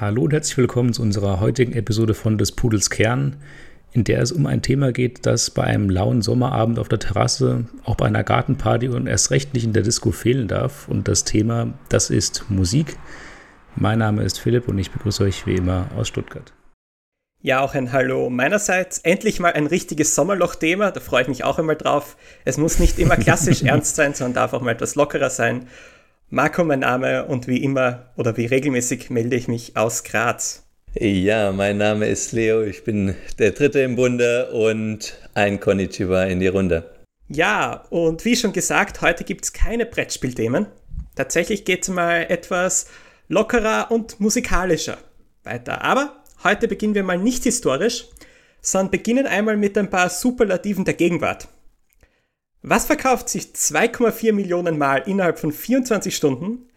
Hallo und herzlich willkommen zu unserer heutigen Episode von des Pudels Kern, in der es um ein Thema geht, das bei einem lauen Sommerabend auf der Terrasse, auch bei einer Gartenparty und erst recht nicht in der Disco fehlen darf. Und das Thema, das ist Musik. Mein Name ist Philipp und ich begrüße euch wie immer aus Stuttgart. Ja, auch ein Hallo meinerseits. Endlich mal ein richtiges Sommerloch-Thema, da freue ich mich auch einmal drauf. Es muss nicht immer klassisch ernst sein, sondern darf auch mal etwas lockerer sein. Marco, mein Name und wie immer oder wie regelmäßig melde ich mich aus Graz. Ja, mein Name ist Leo, ich bin der Dritte im Bunde und ein Konnichiwa in die Runde. Ja, und wie schon gesagt, heute gibt es keine Brettspielthemen. Tatsächlich geht es mal etwas lockerer und musikalischer weiter. Aber heute beginnen wir mal nicht historisch, sondern beginnen einmal mit ein paar Superlativen der Gegenwart. Was verkauft sich 2,4 Millionen Mal innerhalb von 24 Stunden,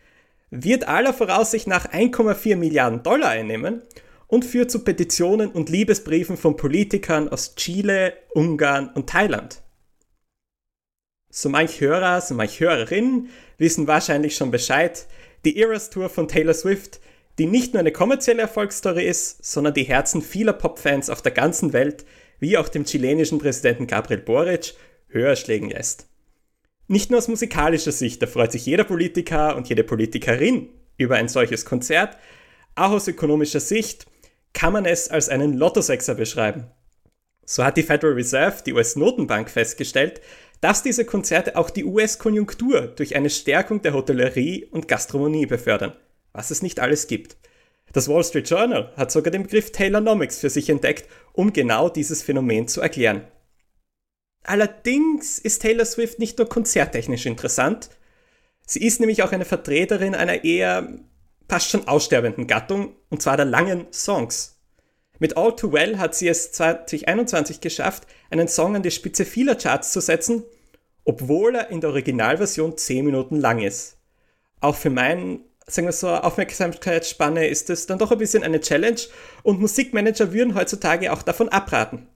wird aller Voraussicht nach 1,4 Milliarden Dollar einnehmen und führt zu Petitionen und Liebesbriefen von Politikern aus Chile, Ungarn und Thailand. So manch Hörer, so manch Hörerinnen wissen wahrscheinlich schon Bescheid, die Eras Tour von Taylor Swift, die nicht nur eine kommerzielle Erfolgsstory ist, sondern die Herzen vieler Popfans auf der ganzen Welt, wie auch dem chilenischen Präsidenten Gabriel Boric höher schlägen lässt. Nicht nur aus musikalischer Sicht erfreut sich jeder Politiker und jede Politikerin über ein solches Konzert, auch aus ökonomischer Sicht kann man es als einen Lottosexer beschreiben. So hat die Federal Reserve, die US-Notenbank, festgestellt, dass diese Konzerte auch die US-Konjunktur durch eine Stärkung der Hotellerie und Gastronomie befördern, was es nicht alles gibt. Das Wall Street Journal hat sogar den Begriff Taylonomics für sich entdeckt, um genau dieses Phänomen zu erklären. Allerdings ist Taylor Swift nicht nur konzerttechnisch interessant, sie ist nämlich auch eine Vertreterin einer eher fast schon aussterbenden Gattung, und zwar der langen Songs. Mit All Too Well hat sie es 2021 geschafft, einen Song an die Spitze vieler Charts zu setzen, obwohl er in der Originalversion 10 Minuten lang ist. Auch für meinen, sagen wir so, Aufmerksamkeitsspanne ist es dann doch ein bisschen eine Challenge und Musikmanager würden heutzutage auch davon abraten.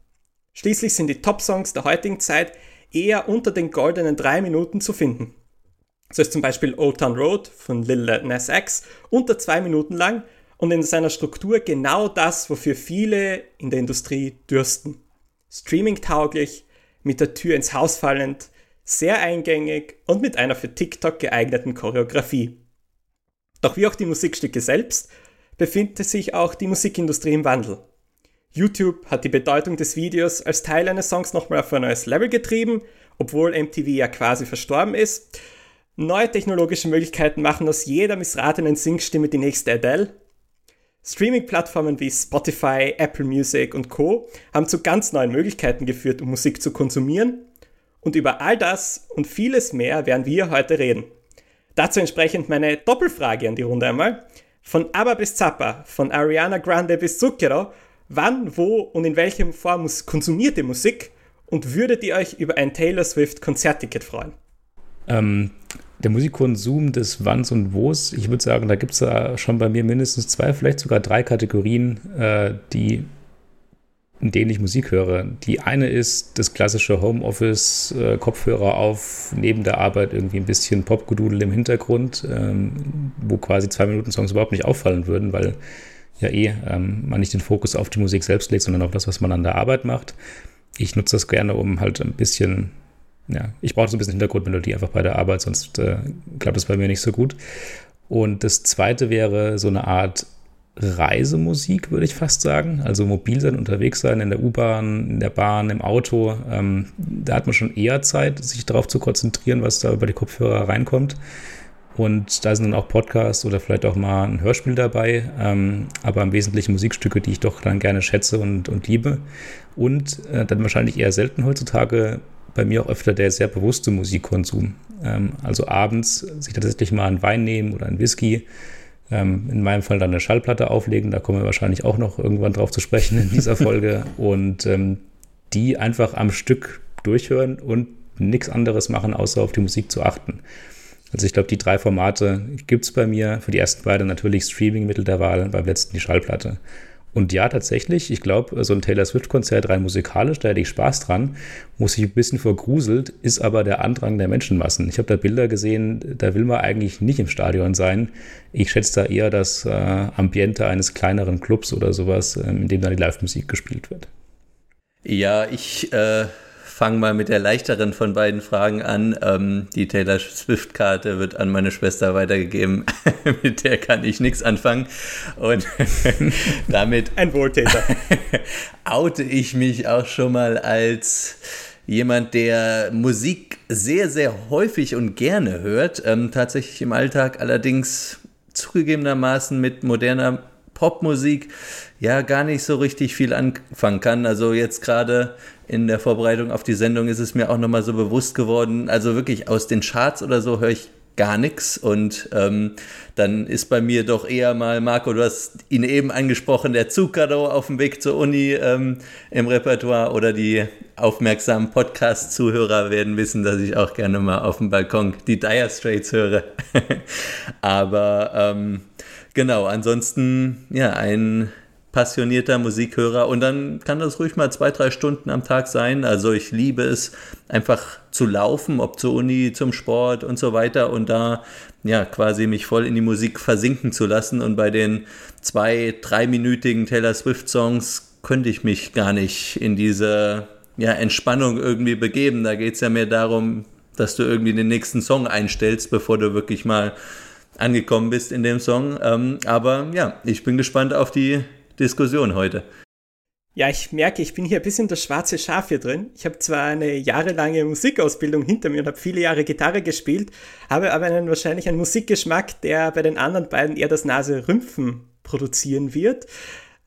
Schließlich sind die Top-Songs der heutigen Zeit eher unter den goldenen drei Minuten zu finden. So ist zum Beispiel Old Town Road von Lil Nas X unter zwei Minuten lang und in seiner Struktur genau das, wofür viele in der Industrie dürsten. Streaming-tauglich, mit der Tür ins Haus fallend, sehr eingängig und mit einer für TikTok geeigneten Choreografie. Doch wie auch die Musikstücke selbst, befindet sich auch die Musikindustrie im Wandel. YouTube hat die Bedeutung des Videos als Teil eines Songs nochmal auf ein neues Level getrieben, obwohl MTV ja quasi verstorben ist. Neue technologische Möglichkeiten machen aus jeder missratenen Singstimme die nächste Adele. Streaming-Plattformen wie Spotify, Apple Music und Co. haben zu ganz neuen Möglichkeiten geführt, um Musik zu konsumieren. Und über all das und vieles mehr werden wir heute reden. Dazu entsprechend meine Doppelfrage an die Runde einmal. Von ABBA bis Zappa, von Ariana Grande bis Zucchero Wann, wo und in welcher Form konsumiert ihr Musik und würdet ihr euch über ein Taylor Swift Konzertticket freuen? Ähm, der Musikkonsum des Wanns und Wo's, ich würde sagen, da gibt es ja schon bei mir mindestens zwei, vielleicht sogar drei Kategorien, äh, die, in denen ich Musik höre. Die eine ist das klassische Homeoffice, äh, Kopfhörer auf, neben der Arbeit irgendwie ein bisschen Popgedudel im Hintergrund, ähm, wo quasi zwei Minuten Songs überhaupt nicht auffallen würden, weil ja eh ähm, man nicht den Fokus auf die Musik selbst legt, sondern auf das, was man an der Arbeit macht. Ich nutze das gerne, um halt ein bisschen, ja, ich brauche so ein bisschen Hintergrundmelodie einfach bei der Arbeit, sonst äh, klappt das bei mir nicht so gut. Und das zweite wäre so eine Art Reisemusik, würde ich fast sagen. Also mobil sein, unterwegs sein, in der U-Bahn, in der Bahn, im Auto. Ähm, da hat man schon eher Zeit, sich darauf zu konzentrieren, was da über die Kopfhörer reinkommt. Und da sind dann auch Podcasts oder vielleicht auch mal ein Hörspiel dabei, ähm, aber im Wesentlichen Musikstücke, die ich doch dann gerne schätze und, und liebe. Und äh, dann wahrscheinlich eher selten heutzutage bei mir auch öfter der sehr bewusste Musikkonsum. Ähm, also abends sich tatsächlich mal einen Wein nehmen oder einen Whisky, Ähm, in meinem Fall dann eine Schallplatte auflegen, da kommen wir wahrscheinlich auch noch irgendwann drauf zu sprechen in dieser Folge. und ähm, die einfach am Stück durchhören und nichts anderes machen, außer auf die Musik zu achten. Also ich glaube, die drei Formate gibt es bei mir. Für die ersten beiden natürlich Streaming-Mittel der Wahl, beim letzten die Schallplatte. Und ja, tatsächlich, ich glaube, so ein Taylor Swift-Konzert rein musikalisch, da hätte ich Spaß dran, muss sich ein bisschen vergruselt, ist aber der Andrang der Menschenmassen. Ich habe da Bilder gesehen, da will man eigentlich nicht im Stadion sein. Ich schätze da eher das äh, Ambiente eines kleineren Clubs oder sowas, äh, in dem dann die Live-Musik gespielt wird. Ja, ich äh, fange mal mit der leichteren von beiden Fragen an. Ähm, die Taylor Swift-Karte wird an meine Schwester weitergegeben. mit der kann ich nichts anfangen. Und damit. Ein Wohltäter. oute ich mich auch schon mal als jemand, der Musik sehr, sehr häufig und gerne hört. Ähm, tatsächlich im Alltag allerdings zugegebenermaßen mit moderner Popmusik ja gar nicht so richtig viel anfangen kann. Also jetzt gerade in der Vorbereitung auf die Sendung ist es mir auch nochmal so bewusst geworden. Also wirklich aus den Charts oder so höre ich gar nichts. Und ähm, dann ist bei mir doch eher mal, Marco, du hast ihn eben angesprochen, der Zuckerdo auf dem Weg zur Uni ähm, im Repertoire oder die aufmerksamen Podcast-Zuhörer werden wissen, dass ich auch gerne mal auf dem Balkon die Dire Straits höre. Aber ähm, genau, ansonsten ja, ein passionierter Musikhörer und dann kann das ruhig mal zwei, drei Stunden am Tag sein. Also ich liebe es einfach zu laufen, ob zur Uni, zum Sport und so weiter und da ja quasi mich voll in die Musik versinken zu lassen und bei den zwei, dreiminütigen Taylor Swift Songs könnte ich mich gar nicht in diese ja, Entspannung irgendwie begeben. Da geht es ja mehr darum, dass du irgendwie den nächsten Song einstellst, bevor du wirklich mal angekommen bist in dem Song. Ähm, aber ja, ich bin gespannt auf die Diskussion heute. Ja, ich merke, ich bin hier ein bisschen das schwarze Schaf hier drin. Ich habe zwar eine jahrelange Musikausbildung hinter mir und habe viele Jahre Gitarre gespielt, habe aber einen wahrscheinlich einen Musikgeschmack, der bei den anderen beiden eher das Nase-Rümpfen produzieren wird.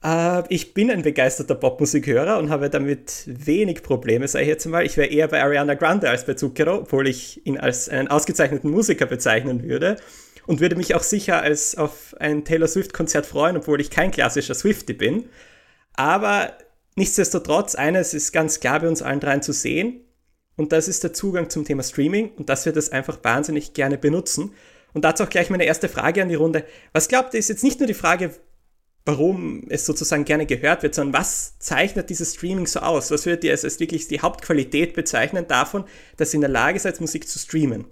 Äh, ich bin ein begeisterter Popmusikhörer und habe damit wenig Probleme, sage ich jetzt mal. Ich wäre eher bei Ariana Grande als bei Zucchero, obwohl ich ihn als einen ausgezeichneten Musiker bezeichnen würde und würde mich auch sicher als auf ein Taylor Swift-Konzert freuen, obwohl ich kein klassischer Swifty bin. Aber nichtsdestotrotz, eines ist ganz klar bei uns allen dreien zu sehen, und das ist der Zugang zum Thema Streaming und dass wir das einfach wahnsinnig gerne benutzen. Und dazu auch gleich meine erste Frage an die Runde. Was glaubt ihr, ist jetzt nicht nur die Frage, warum es sozusagen gerne gehört wird, sondern was zeichnet dieses Streaming so aus? Was würdet ihr als wirklich die Hauptqualität bezeichnen davon, dass ihr in der Lage seid, Musik zu streamen?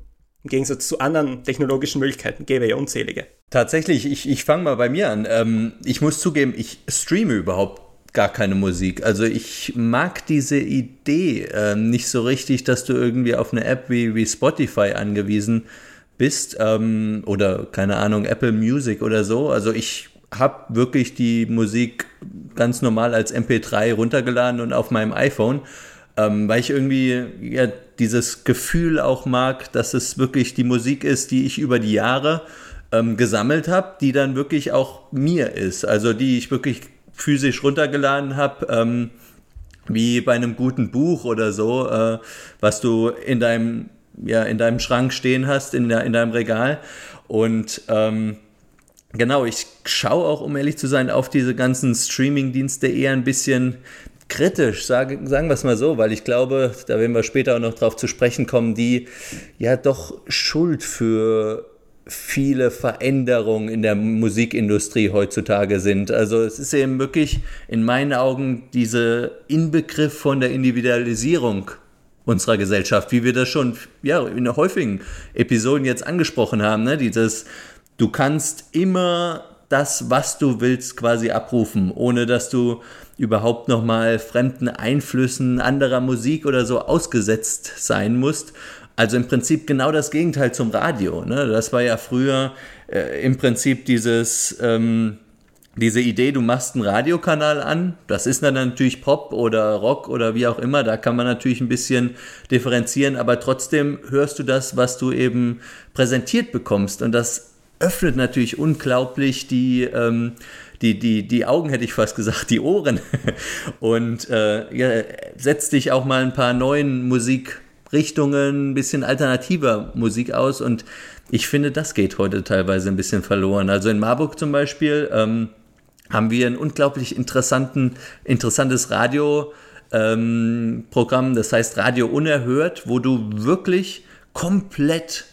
Im Gegensatz zu anderen technologischen Möglichkeiten gäbe ja unzählige. Tatsächlich, ich, ich fange mal bei mir an. Ähm, ich muss zugeben, ich streame überhaupt gar keine Musik. Also ich mag diese Idee äh, nicht so richtig, dass du irgendwie auf eine App wie, wie Spotify angewiesen bist ähm, oder keine Ahnung, Apple Music oder so. Also ich habe wirklich die Musik ganz normal als MP3 runtergeladen und auf meinem iPhone ähm, weil ich irgendwie ja, dieses Gefühl auch mag, dass es wirklich die Musik ist, die ich über die Jahre ähm, gesammelt habe, die dann wirklich auch mir ist. Also die ich wirklich physisch runtergeladen habe, ähm, wie bei einem guten Buch oder so, äh, was du in deinem, ja, in deinem Schrank stehen hast, in, der, in deinem Regal. Und ähm, genau, ich schaue auch, um ehrlich zu sein, auf diese ganzen Streaming-Dienste eher ein bisschen kritisch, sage, sagen wir es mal so, weil ich glaube, da werden wir später auch noch drauf zu sprechen kommen, die ja doch Schuld für viele Veränderungen in der Musikindustrie heutzutage sind. Also es ist eben wirklich in meinen Augen diese Inbegriff von der Individualisierung unserer Gesellschaft, wie wir das schon ja, in häufigen Episoden jetzt angesprochen haben. Ne? Dieses, du kannst immer das, was du willst, quasi abrufen, ohne dass du überhaupt nochmal fremden Einflüssen anderer Musik oder so ausgesetzt sein musst. Also im Prinzip genau das Gegenteil zum Radio. Ne? Das war ja früher äh, im Prinzip dieses, ähm, diese Idee, du machst einen Radiokanal an. Das ist dann natürlich Pop oder Rock oder wie auch immer. Da kann man natürlich ein bisschen differenzieren, aber trotzdem hörst du das, was du eben präsentiert bekommst. Und das öffnet natürlich unglaublich die, ähm, die, die, die Augen, hätte ich fast gesagt, die Ohren. Und äh, ja, setzt dich auch mal ein paar neuen Musikrichtungen, ein bisschen alternativer Musik aus. Und ich finde, das geht heute teilweise ein bisschen verloren. Also in Marburg zum Beispiel ähm, haben wir ein unglaublich interessanten, interessantes Radio. Ähm, Programm, das heißt Radio Unerhört, wo du wirklich komplett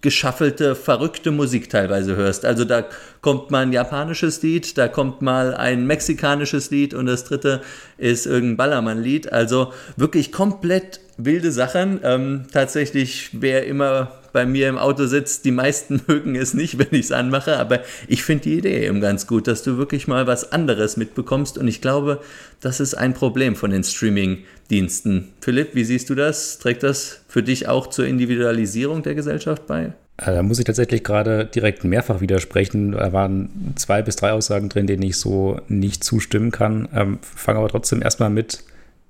geschaffelte, verrückte Musik teilweise hörst. Also da kommt mal ein japanisches Lied, da kommt mal ein mexikanisches Lied und das dritte ist irgendein Ballermann-Lied. Also wirklich komplett wilde Sachen. Ähm, tatsächlich, wer immer bei mir im Auto sitzt, die meisten mögen es nicht, wenn ich es anmache, aber ich finde die Idee eben ganz gut, dass du wirklich mal was anderes mitbekommst und ich glaube, das ist ein Problem von den Streaming-Diensten. Philipp, wie siehst du das? Trägt das für dich auch zur Individualisierung der Gesellschaft bei? Äh, da muss ich tatsächlich gerade direkt mehrfach widersprechen. Da waren zwei bis drei Aussagen drin, denen ich so nicht zustimmen kann. Ähm, Fange aber trotzdem erstmal mit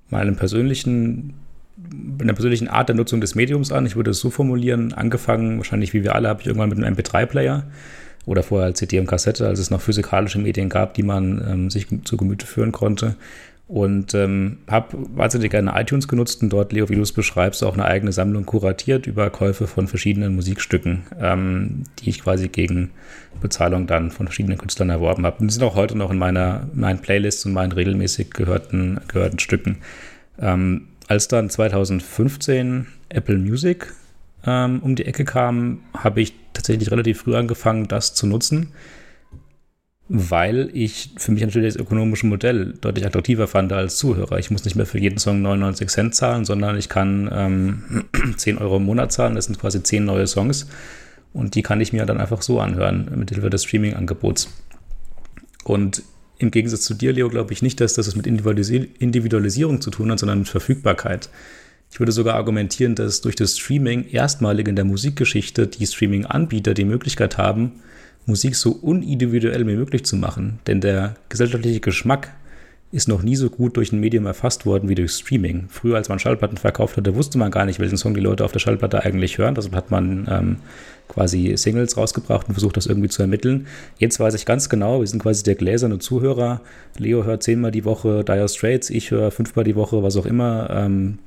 meinem persönlichen in der persönlichen Art der Nutzung des Mediums an. Ich würde es so formulieren, angefangen, wahrscheinlich wie wir alle, habe ich irgendwann mit einem MP3-Player oder vorher als CD und Kassette, als es noch physikalische Medien gab, die man ähm, sich zu Gemüte führen konnte. Und ähm, habe wahnsinnig gerne iTunes genutzt und dort, Leo, wie du es beschreibst, auch eine eigene Sammlung kuratiert über Käufe von verschiedenen Musikstücken, ähm, die ich quasi gegen Bezahlung dann von verschiedenen Künstlern erworben habe. Und die sind auch heute noch in meiner, meinen Playlists und meinen regelmäßig gehörten, gehörten Stücken. Ähm, als dann 2015 Apple Music ähm, um die Ecke kam, habe ich tatsächlich relativ früh angefangen, das zu nutzen, weil ich für mich natürlich das ökonomische Modell deutlich attraktiver fand als Zuhörer. Ich muss nicht mehr für jeden Song 99 Cent zahlen, sondern ich kann ähm, 10 Euro im Monat zahlen. Das sind quasi 10 neue Songs und die kann ich mir dann einfach so anhören mit Hilfe des Streaming-Angebots. Und im Gegensatz zu dir, Leo, glaube ich nicht, dass das mit Individualisierung zu tun hat, sondern mit Verfügbarkeit. Ich würde sogar argumentieren, dass durch das Streaming erstmalig in der Musikgeschichte die Streaming-Anbieter die Möglichkeit haben, Musik so unindividuell wie möglich zu machen. Denn der gesellschaftliche Geschmack ist noch nie so gut durch ein Medium erfasst worden wie durch Streaming. Früher, als man Schallplatten verkauft hatte, wusste man gar nicht, welchen Song die Leute auf der Schallplatte eigentlich hören. Deshalb hat man ähm, quasi Singles rausgebracht und versucht, das irgendwie zu ermitteln. Jetzt weiß ich ganz genau, wir sind quasi der gläserne Zuhörer. Leo hört zehnmal die Woche Dire Straits, ich höre fünfmal die Woche, was auch immer, ähm,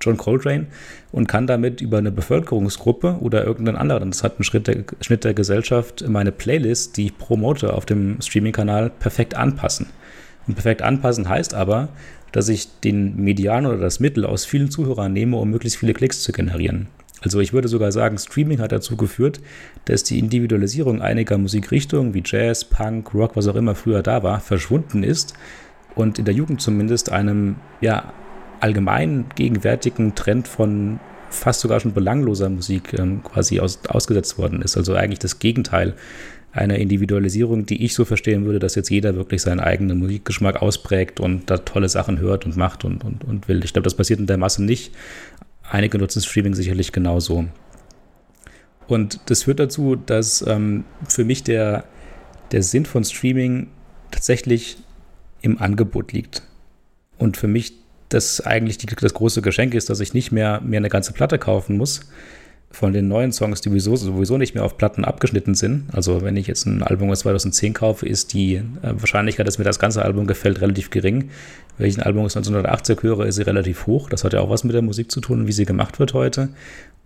John Coltrane und kann damit über eine Bevölkerungsgruppe oder irgendeinen anderen, das hat einen Schritt der, Schnitt der Gesellschaft, meine Playlist, die ich promote auf dem Streaming-Kanal, perfekt anpassen. Und perfekt anpassen heißt aber, dass ich den Median oder das Mittel aus vielen Zuhörern nehme, um möglichst viele Klicks zu generieren. Also ich würde sogar sagen, Streaming hat dazu geführt, dass die Individualisierung einiger Musikrichtungen wie Jazz, Punk, Rock, was auch immer früher da war, verschwunden ist und in der Jugend zumindest einem ja allgemein gegenwärtigen Trend von fast sogar schon belangloser Musik ähm, quasi aus, ausgesetzt worden ist. Also eigentlich das Gegenteil einer Individualisierung, die ich so verstehen würde, dass jetzt jeder wirklich seinen eigenen Musikgeschmack ausprägt und da tolle Sachen hört und macht und, und, und will. Ich glaube, das passiert in der Masse nicht. Einige nutzen Streaming sicherlich genauso. Und das führt dazu, dass ähm, für mich der, der Sinn von Streaming tatsächlich im Angebot liegt. Und für mich das eigentlich die, das große Geschenk ist, dass ich nicht mehr mir eine ganze Platte kaufen muss, von den neuen Songs, die sowieso, sowieso nicht mehr auf Platten abgeschnitten sind. Also wenn ich jetzt ein Album aus 2010 kaufe, ist die äh, Wahrscheinlichkeit, dass mir das ganze Album gefällt, relativ gering. Wenn ich ein Album aus 1980 höre, ist sie relativ hoch. Das hat ja auch was mit der Musik zu tun, wie sie gemacht wird heute.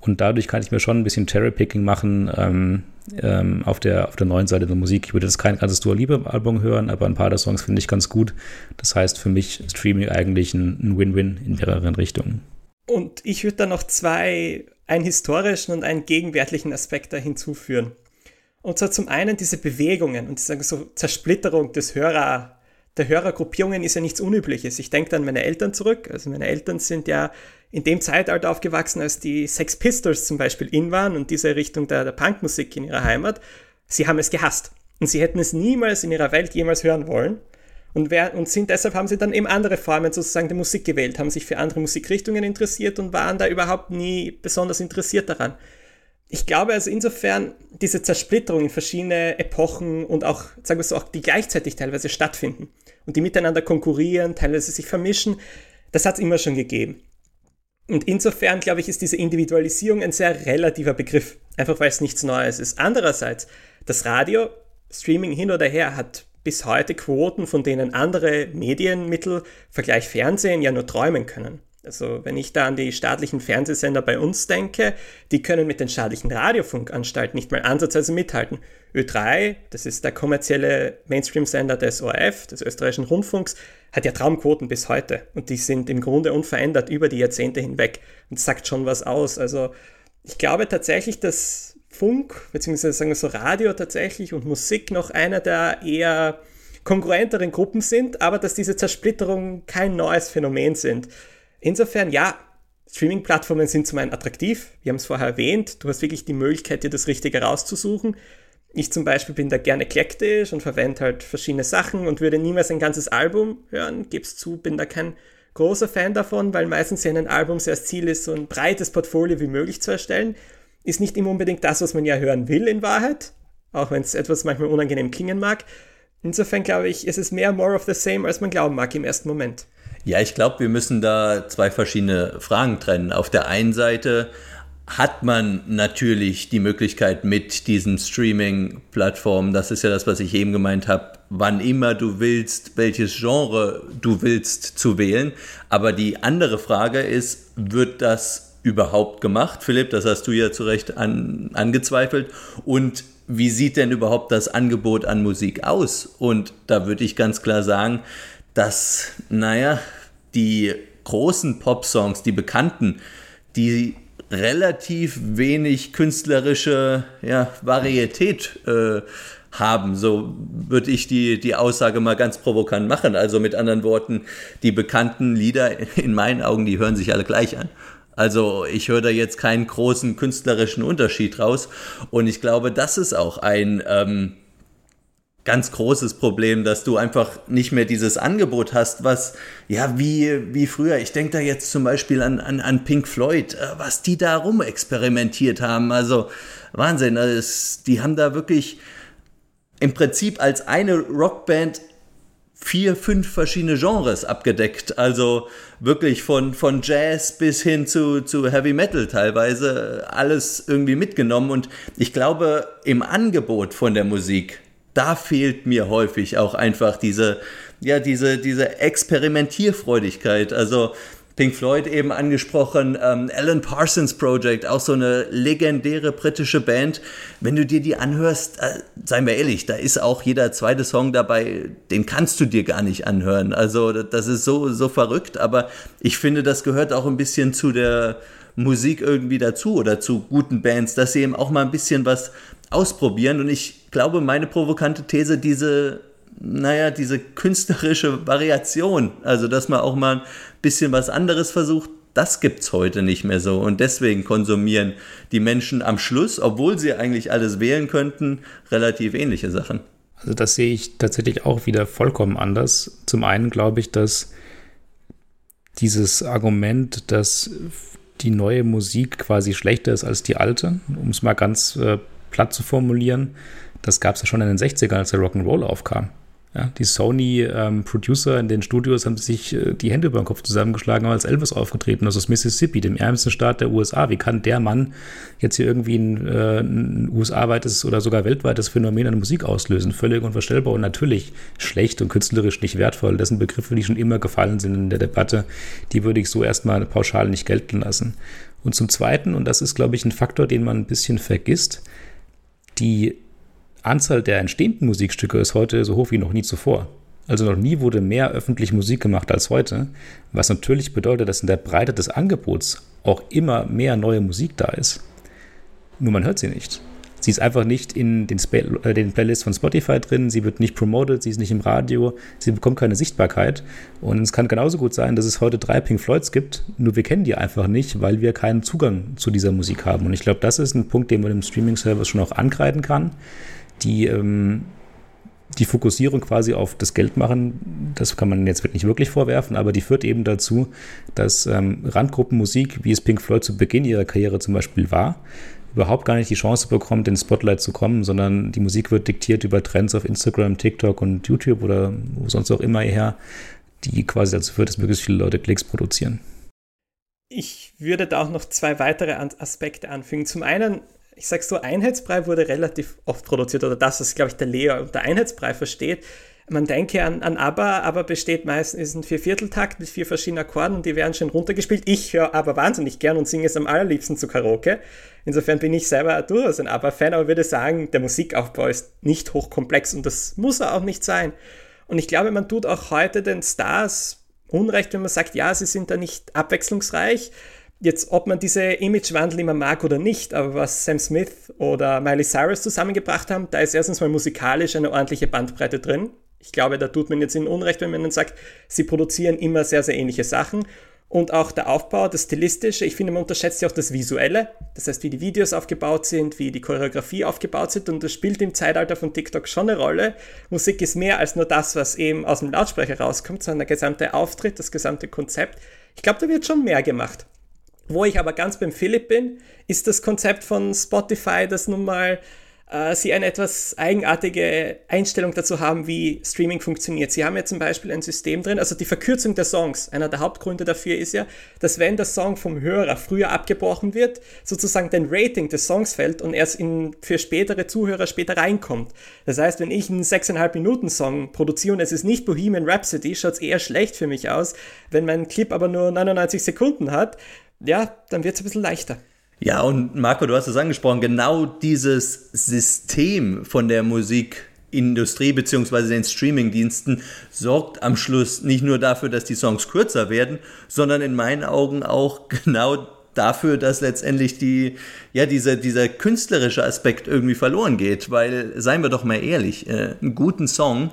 Und dadurch kann ich mir schon ein bisschen Cherry-Picking machen ähm, ähm, auf, der, auf der neuen Seite der Musik. Ich würde jetzt kein ganzes Dua Liebe-Album hören, aber ein paar der Songs finde ich ganz gut. Das heißt für mich Streaming eigentlich ein Win-Win in mehreren Richtungen. Und ich würde da noch zwei einen historischen und einen gegenwärtigen Aspekt da hinzuführen. Und zwar zum einen diese Bewegungen und diese so Zersplitterung des Hörer, der Hörergruppierungen ist ja nichts Unübliches. Ich denke an meine Eltern zurück. Also meine Eltern sind ja in dem Zeitalter aufgewachsen, als die Sex Pistols zum Beispiel in waren und diese Richtung der, der Punkmusik in ihrer Heimat. Sie haben es gehasst. Und sie hätten es niemals in ihrer Welt jemals hören wollen. Und, wer, und sind, deshalb haben sie dann eben andere Formen sozusagen der Musik gewählt, haben sich für andere Musikrichtungen interessiert und waren da überhaupt nie besonders interessiert daran. Ich glaube also insofern, diese Zersplitterung in verschiedene Epochen und auch, sagen wir so, auch die gleichzeitig teilweise stattfinden und die miteinander konkurrieren, teilweise sich vermischen, das hat es immer schon gegeben. Und insofern, glaube ich, ist diese Individualisierung ein sehr relativer Begriff, einfach weil es nichts Neues ist. Andererseits, das Radio, Streaming hin oder her, hat bis heute Quoten, von denen andere Medienmittel, Vergleich Fernsehen, ja nur träumen können. Also wenn ich da an die staatlichen Fernsehsender bei uns denke, die können mit den staatlichen Radiofunkanstalten nicht mal ansatzweise mithalten. Ö3, das ist der kommerzielle Mainstream-Sender des ORF, des österreichischen Rundfunks, hat ja Traumquoten bis heute und die sind im Grunde unverändert über die Jahrzehnte hinweg und sagt schon was aus. Also ich glaube tatsächlich, dass Funk, beziehungsweise sagen wir so Radio tatsächlich und Musik noch einer der eher konkurrenteren Gruppen sind, aber dass diese Zersplitterungen kein neues Phänomen sind. Insofern, ja, Streaming-Plattformen sind zum einen attraktiv, wir haben es vorher erwähnt, du hast wirklich die Möglichkeit, dir das Richtige rauszusuchen. Ich zum Beispiel bin da gerne eklektisch und verwende halt verschiedene Sachen und würde niemals ein ganzes Album hören, gib's zu, bin da kein großer Fan davon, weil meistens ja in einem Album sehr das Ziel ist, so ein breites Portfolio wie möglich zu erstellen. Ist nicht immer unbedingt das, was man ja hören will in Wahrheit, auch wenn es etwas manchmal unangenehm klingen mag. Insofern glaube ich, ist es mehr more of the same, als man glauben mag im ersten Moment. Ja, ich glaube, wir müssen da zwei verschiedene Fragen trennen. Auf der einen Seite hat man natürlich die Möglichkeit mit diesen Streaming-Plattformen, das ist ja das, was ich eben gemeint habe, wann immer du willst, welches Genre du willst zu wählen. Aber die andere Frage ist, wird das überhaupt gemacht? Philipp, das hast du ja zu Recht an, angezweifelt. Und wie sieht denn überhaupt das Angebot an Musik aus? Und da würde ich ganz klar sagen, dass, naja, die großen Pop-Songs, die bekannten, die relativ wenig künstlerische ja, Varietät äh, haben. So würde ich die, die Aussage mal ganz provokant machen. Also mit anderen Worten, die bekannten Lieder in meinen Augen, die hören sich alle gleich an. Also ich höre da jetzt keinen großen künstlerischen Unterschied raus. Und ich glaube, das ist auch ein... Ähm, ganz großes Problem, dass du einfach nicht mehr dieses Angebot hast, was, ja, wie, wie früher. Ich denke da jetzt zum Beispiel an, an, an Pink Floyd, äh, was die da rum experimentiert haben. Also Wahnsinn, das, die haben da wirklich im Prinzip als eine Rockband vier, fünf verschiedene Genres abgedeckt. Also wirklich von, von Jazz bis hin zu, zu Heavy Metal teilweise alles irgendwie mitgenommen. Und ich glaube, im Angebot von der Musik da fehlt mir häufig auch einfach diese, ja, diese, diese Experimentierfreudigkeit. Also Pink Floyd eben angesprochen, ähm, Alan Parsons Project, auch so eine legendäre britische Band. Wenn du dir die anhörst, äh, seien wir ehrlich, da ist auch jeder zweite Song dabei, den kannst du dir gar nicht anhören. Also das ist so, so verrückt, aber ich finde, das gehört auch ein bisschen zu der Musik irgendwie dazu oder zu guten Bands, dass sie eben auch mal ein bisschen was ausprobieren. Und ich glaube, meine provokante These, diese, naja, diese künstlerische Variation, also dass man auch mal ein bisschen was anderes versucht, das gibt es heute nicht mehr so. Und deswegen konsumieren die Menschen am Schluss, obwohl sie eigentlich alles wählen könnten, relativ ähnliche Sachen. Also das sehe ich tatsächlich auch wieder vollkommen anders. Zum einen glaube ich, dass dieses Argument, dass die neue Musik quasi schlechter ist als die alte, um es mal ganz äh, platt zu formulieren, das gab es ja schon in den 60ern, als der Rock'n'Roll aufkam. Ja, die Sony-Producer ähm, in den Studios haben sich äh, die Hände über den Kopf zusammengeschlagen, als Elvis aufgetreten, also aus Mississippi, dem ärmsten Staat der USA. Wie kann der Mann jetzt hier irgendwie ein, äh, ein USA-weites oder sogar weltweites Phänomen an Musik auslösen? Völlig unvorstellbar und natürlich schlecht und künstlerisch nicht wertvoll. Das sind Begriffe, die schon immer gefallen sind in der Debatte. Die würde ich so erstmal pauschal nicht gelten lassen. Und zum Zweiten, und das ist, glaube ich, ein Faktor, den man ein bisschen vergisst, die Anzahl der entstehenden Musikstücke ist heute so hoch wie noch nie zuvor. Also noch nie wurde mehr öffentlich Musik gemacht als heute, was natürlich bedeutet, dass in der Breite des Angebots auch immer mehr neue Musik da ist. Nur man hört sie nicht. Sie ist einfach nicht in den, Sp äh, den Playlists von Spotify drin, sie wird nicht promoted, sie ist nicht im Radio, sie bekommt keine Sichtbarkeit. Und es kann genauso gut sein, dass es heute drei Pink Floyds gibt, nur wir kennen die einfach nicht, weil wir keinen Zugang zu dieser Musik haben. Und ich glaube, das ist ein Punkt, den man im Streaming-Service schon auch ankreiden kann. Die, ähm, die Fokussierung quasi auf das Geld machen, das kann man jetzt nicht wirklich vorwerfen, aber die führt eben dazu, dass ähm, Randgruppenmusik, wie es Pink Floyd zu Beginn ihrer Karriere zum Beispiel war, überhaupt gar nicht die Chance bekommt, in Spotlight zu kommen, sondern die Musik wird diktiert über Trends auf Instagram, TikTok und YouTube oder wo sonst auch immer her, die quasi dazu führt, dass möglichst viele Leute Klicks produzieren. Ich würde da auch noch zwei weitere Aspekte anfügen. Zum einen, ich sage so, Einheitsbrei wurde relativ oft produziert oder das, was, glaube ich, der Leo unter Einheitsbrei versteht. Man denke an, an ABBA, ABBA besteht meistens ist ein Viervierteltakt mit vier verschiedenen Akkorden und die werden schön runtergespielt. Ich höre ABBA wahnsinnig gern und singe es am allerliebsten zu Karaoke. Insofern bin ich selber durchaus ein ABBA-Fan, aber würde sagen, der Musikaufbau ist nicht hochkomplex und das muss er auch nicht sein. Und ich glaube, man tut auch heute den Stars Unrecht, wenn man sagt, ja, sie sind da nicht abwechslungsreich. Jetzt, ob man diese Imagewandel immer mag oder nicht, aber was Sam Smith oder Miley Cyrus zusammengebracht haben, da ist erstens mal musikalisch eine ordentliche Bandbreite drin. Ich glaube, da tut man jetzt in Unrecht, wenn man dann sagt, sie produzieren immer sehr, sehr ähnliche Sachen. Und auch der Aufbau, das Stilistische, ich finde, man unterschätzt ja auch das Visuelle. Das heißt, wie die Videos aufgebaut sind, wie die Choreografie aufgebaut sind. Und das spielt im Zeitalter von TikTok schon eine Rolle. Musik ist mehr als nur das, was eben aus dem Lautsprecher rauskommt, sondern der gesamte Auftritt, das gesamte Konzept. Ich glaube, da wird schon mehr gemacht. Wo ich aber ganz beim Philipp bin, ist das Konzept von Spotify, das nun mal äh, sie eine etwas eigenartige Einstellung dazu haben, wie Streaming funktioniert. Sie haben ja zum Beispiel ein System drin, also die Verkürzung der Songs. Einer der Hauptgründe dafür ist ja, dass wenn der Song vom Hörer früher abgebrochen wird, sozusagen dein Rating des Songs fällt und erst in, für spätere Zuhörer später reinkommt. Das heißt, wenn ich einen 6,5 Minuten Song produziere und es ist nicht Bohemian Rhapsody, schaut es eher schlecht für mich aus. Wenn mein Clip aber nur 99 Sekunden hat, ja, dann wird es ein bisschen leichter. Ja, und Marco, du hast es angesprochen, genau dieses System von der Musikindustrie bzw. den Streamingdiensten sorgt am Schluss nicht nur dafür, dass die Songs kürzer werden, sondern in meinen Augen auch genau dafür, dass letztendlich die, ja, diese, dieser künstlerische Aspekt irgendwie verloren geht. Weil, seien wir doch mal ehrlich, äh, einen guten Song,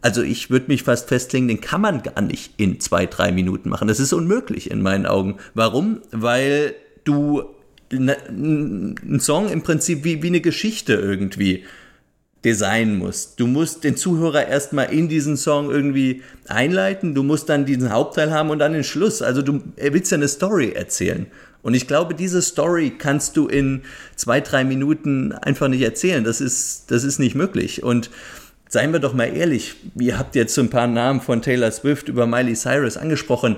also ich würde mich fast festlegen, den kann man gar nicht in zwei, drei Minuten machen. Das ist unmöglich in meinen Augen. Warum? Weil du ein Song im Prinzip wie, wie eine Geschichte irgendwie designen musst. Du musst den Zuhörer erstmal in diesen Song irgendwie einleiten, du musst dann diesen Hauptteil haben und dann den Schluss. Also du willst ja eine Story erzählen. Und ich glaube, diese Story kannst du in zwei, drei Minuten einfach nicht erzählen. Das ist, das ist nicht möglich. Und seien wir doch mal ehrlich, ihr habt jetzt so ein paar Namen von Taylor Swift über Miley Cyrus angesprochen.